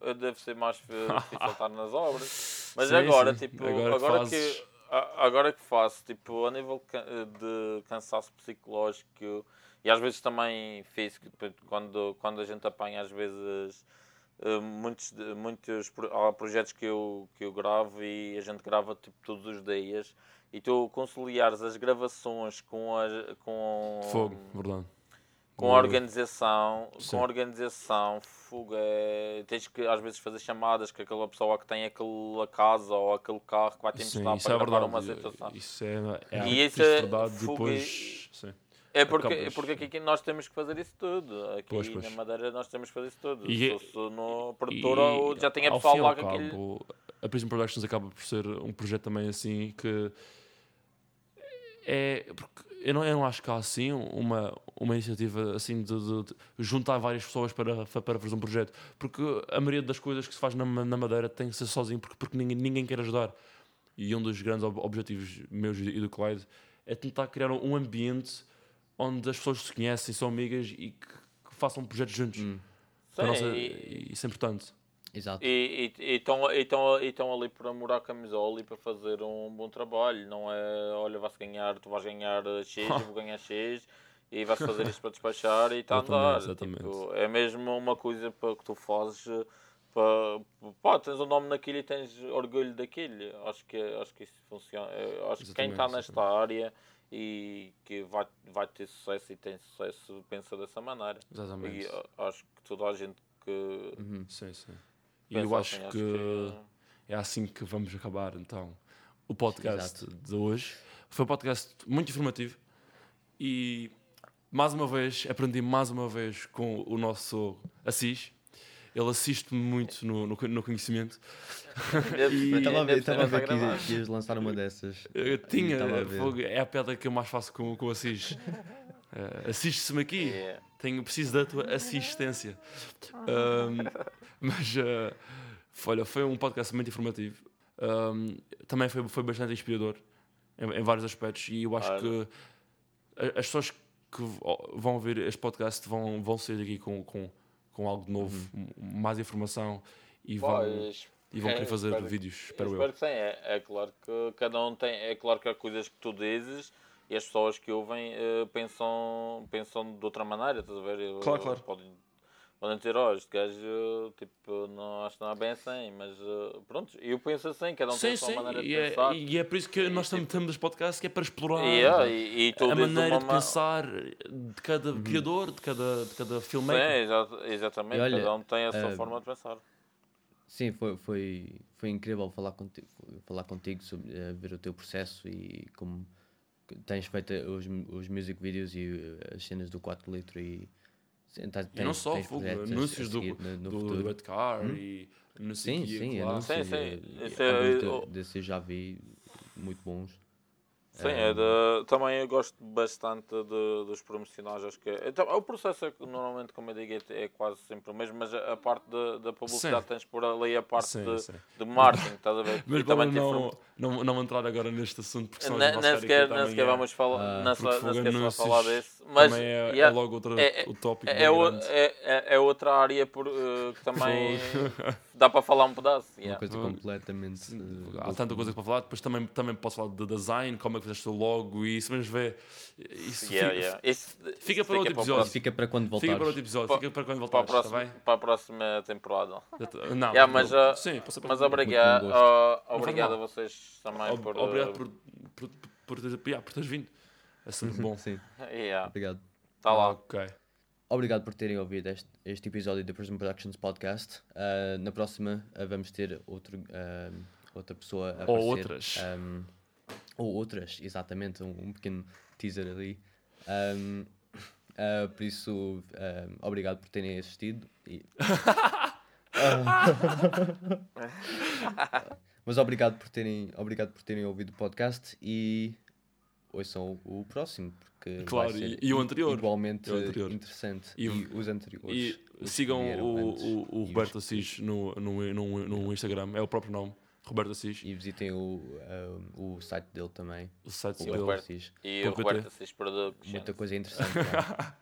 eh, deve ser mais difícil estar nas obras. Mas Sim, agora, sim. tipo, Agora agora, que que, fazes. a- agora que faço, tipo, a nível de cansaço psicológico e às vezes também físico, tipo, quando, quando a gente apanha às vezes muitos, de- muitos pro- há projetos que eu, que eu gravo e a gente grava tipo, todos os dias e tu conciliares as gravações com a, com, Fogo, verdade. com a organização, Sim. com a organização, fogo, é, tens que às vezes fazer chamadas com aquela pessoa que tem aquela casa ou aquele carro que vai te Sim, para é gravar verdade. uma situação. Isso é, é E isso é verdade. fogo Depois, sim. É porque, é porque aqui nós temos que fazer isso tudo. Aqui Pois, pois. na Madeira nós temos que fazer isso tudo. E se é- fosse no produtora ou já tinha ao pessoal lá aquele. cabo, A Prison Productions acaba por ser um projeto também assim que é porque eu não, eu não acho que há assim uma, uma iniciativa assim de, de- de juntar várias pessoas para, para fazer um projeto porque a maioria das coisas que se faz na, na Madeira tem que ser sozinho porque, porque ninguém, ninguém quer ajudar e um dos grandes ob- objetivos meus e do Clyde é tentar criar um ambiente onde as pessoas se conhecem, são amigas e que, que façam projetos juntos Hum, Para Sim, é- e- isso é importante exato. E estão ali por amor à camisola e para fazer um bom trabalho. Não é, olha, vai-se ganhar, tu vais ganhar X, eu vou ganhar X e vais fazer isto para despachar e está a Exatamente, andar. exatamente. Tipo, é mesmo uma coisa para que tu fazes. eh, Para, pá, tens o nome naquilo e tens orgulho daquilo. Acho que, acho que isso funciona. Eu Acho que quem está Exatamente, nesta área e que vai, vai ter sucesso e tem sucesso pensa dessa maneira. exatamente E acho que toda a gente que. Uhum. Sim, sim. E eu acho assim, que é assim que vamos acabar então o podcast Exato. de hoje. Foi um podcast muito informativo e mais uma vez aprendi mais uma vez com o nosso Assis. Ele assiste-me muito no, no, no conhecimento. Eu estava a ver, estava a ver que ias, lançar uma dessas. Eu tinha, fogo, é a pedra que eu mais faço com, com o Assis. Eh, Assiste-me aqui. Yeah. Tenho, preciso da tua assistência. Ahm, mas, eh, foi- olha, foi um podcast muito informativo. Ahm, também foi, foi bastante inspirador em, em vários aspectos. E eu acho que as pessoas que vão ver este podcast vão, vão sair daqui com, com, com algo de novo, Uhum. mais informação e vão, Pois, e vão querer é, fazer espero- vídeos, espero eu eu. espero que sim. É, é claro que cada um tem. É claro que há coisas que tu dizes e as pessoas que ouvem eh, pensam, pensam de outra maneira, estás a ver? Eu- Claro, claro. Podem, podem dizer, ó, este gajo, tipo, não, acho que não é bem assim, mas eh, pronto, eu penso assim, cada um tem Sim, a sua sim, maneira de e é, pensar. e é por isso que nós também temos este podcast, que é para explorar E, é, e, e a maneira uma de pensar de cada criador, de cada, de cada Sim, filmmaker. exa- exatamente, E olha, cada um tem a sua eh, forma de pensar. Sim, foi, foi, foi incrível falar contigo, falar contigo sobre eh, ver o teu processo e como tens feito os, os music videos e as cenas do 4 litro e, sim, tens, E não só, fogo, anúncios do, no- no do, futuro. do Red Car e não sei Sim, sim, claro. anúncios. Sim, sim. e é- eu já vi muito bons. Sim, é de- também eu gosto bastante de, dos promocionais. Acho que é, então, o processo, é, que normalmente, como eu digo, é, é quase sempre o mesmo, mas a, a parte da- da publicidade Sim. tens por ali a parte Sim, de, sim. de marketing, estás a ver? Mas E também tem não, não, não entrar agora neste assunto, porque nem vai sequer, nem aqui sequer vamos falar, Ah, fogo, sequer anúncios falar desse, mas também é, é yeah, logo outro, é- o tópico é, é, o- é, é- é outra área por, eh, que também dá para falar um pedaço. Uma yeah. coisa Hum. completamente. eh, Há tanta coisa para falar, depois também, também posso falar de design, como é que fizeste o logo e isso, mas vê, isso Yeah, fica, yeah. Isso- fica isso para outro o episódio. Fica para quando fica para voltares. outro episódio, fica para quando para a, voltares, está próxima, bem? para a próxima temporada. Não, Yeah, mas, não, uh, sim, Mas obrigado, ah, faz obrigado a vocês também Ob- por. Obrigado uh, por, por, por, teres, yeah, por teres vindo. É sempre bom. Sim, yeah, obrigado. tá lá. Ok. Obrigado por terem ouvido este, este episódio do Prism Productions Podcast. Ah, na próxima ah, vamos ter outro, ah, outra pessoa a Ou aparecer. outras. Ahm, ou outras, exatamente, um, um pequeno teaser ali. Ah, por isso, obrigado por terem assistido. e-. Mas obrigado por, terem, obrigado por terem ouvido o podcast e ouçam o, o próximo, porque Claro, vai ser e- e o anterior. igualmente E o anterior. interessante. E E, os anteriores. E os sigam o, o, o E Roberto os- Assis no, no, no, no Instagram, é o próprio nome, Roberto Assis. E visitem o, o site dele também. O site O dele. Roberto Assis. E o. Roberto Assis Productions. Muita coisa interessante.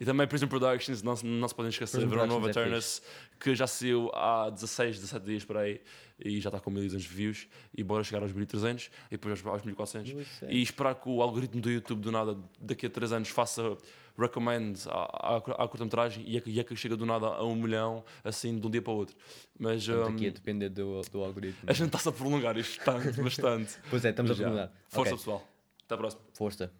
E também Prison Productions, não, se- não se podem esquecer, Verão Nova é Turnus, que já saiu há 16, 17 dias por aí e já está com 1200 views e bora chegar aos 1300 e depois aos, aos 1400 Pois é. e esperar que o algoritmo do YouTube do nada daqui a 3 anos faça recommend à, à, à curta-metragem e é, que, e é que chega do nada a um milhão assim de um dia para o outro mas hum, aqui a depender do, do algoritmo. a gente está-se a prolongar isto bastante, bastante Pois é, estamos Mas a perguntar. força Ok, pessoal até à próxima Força.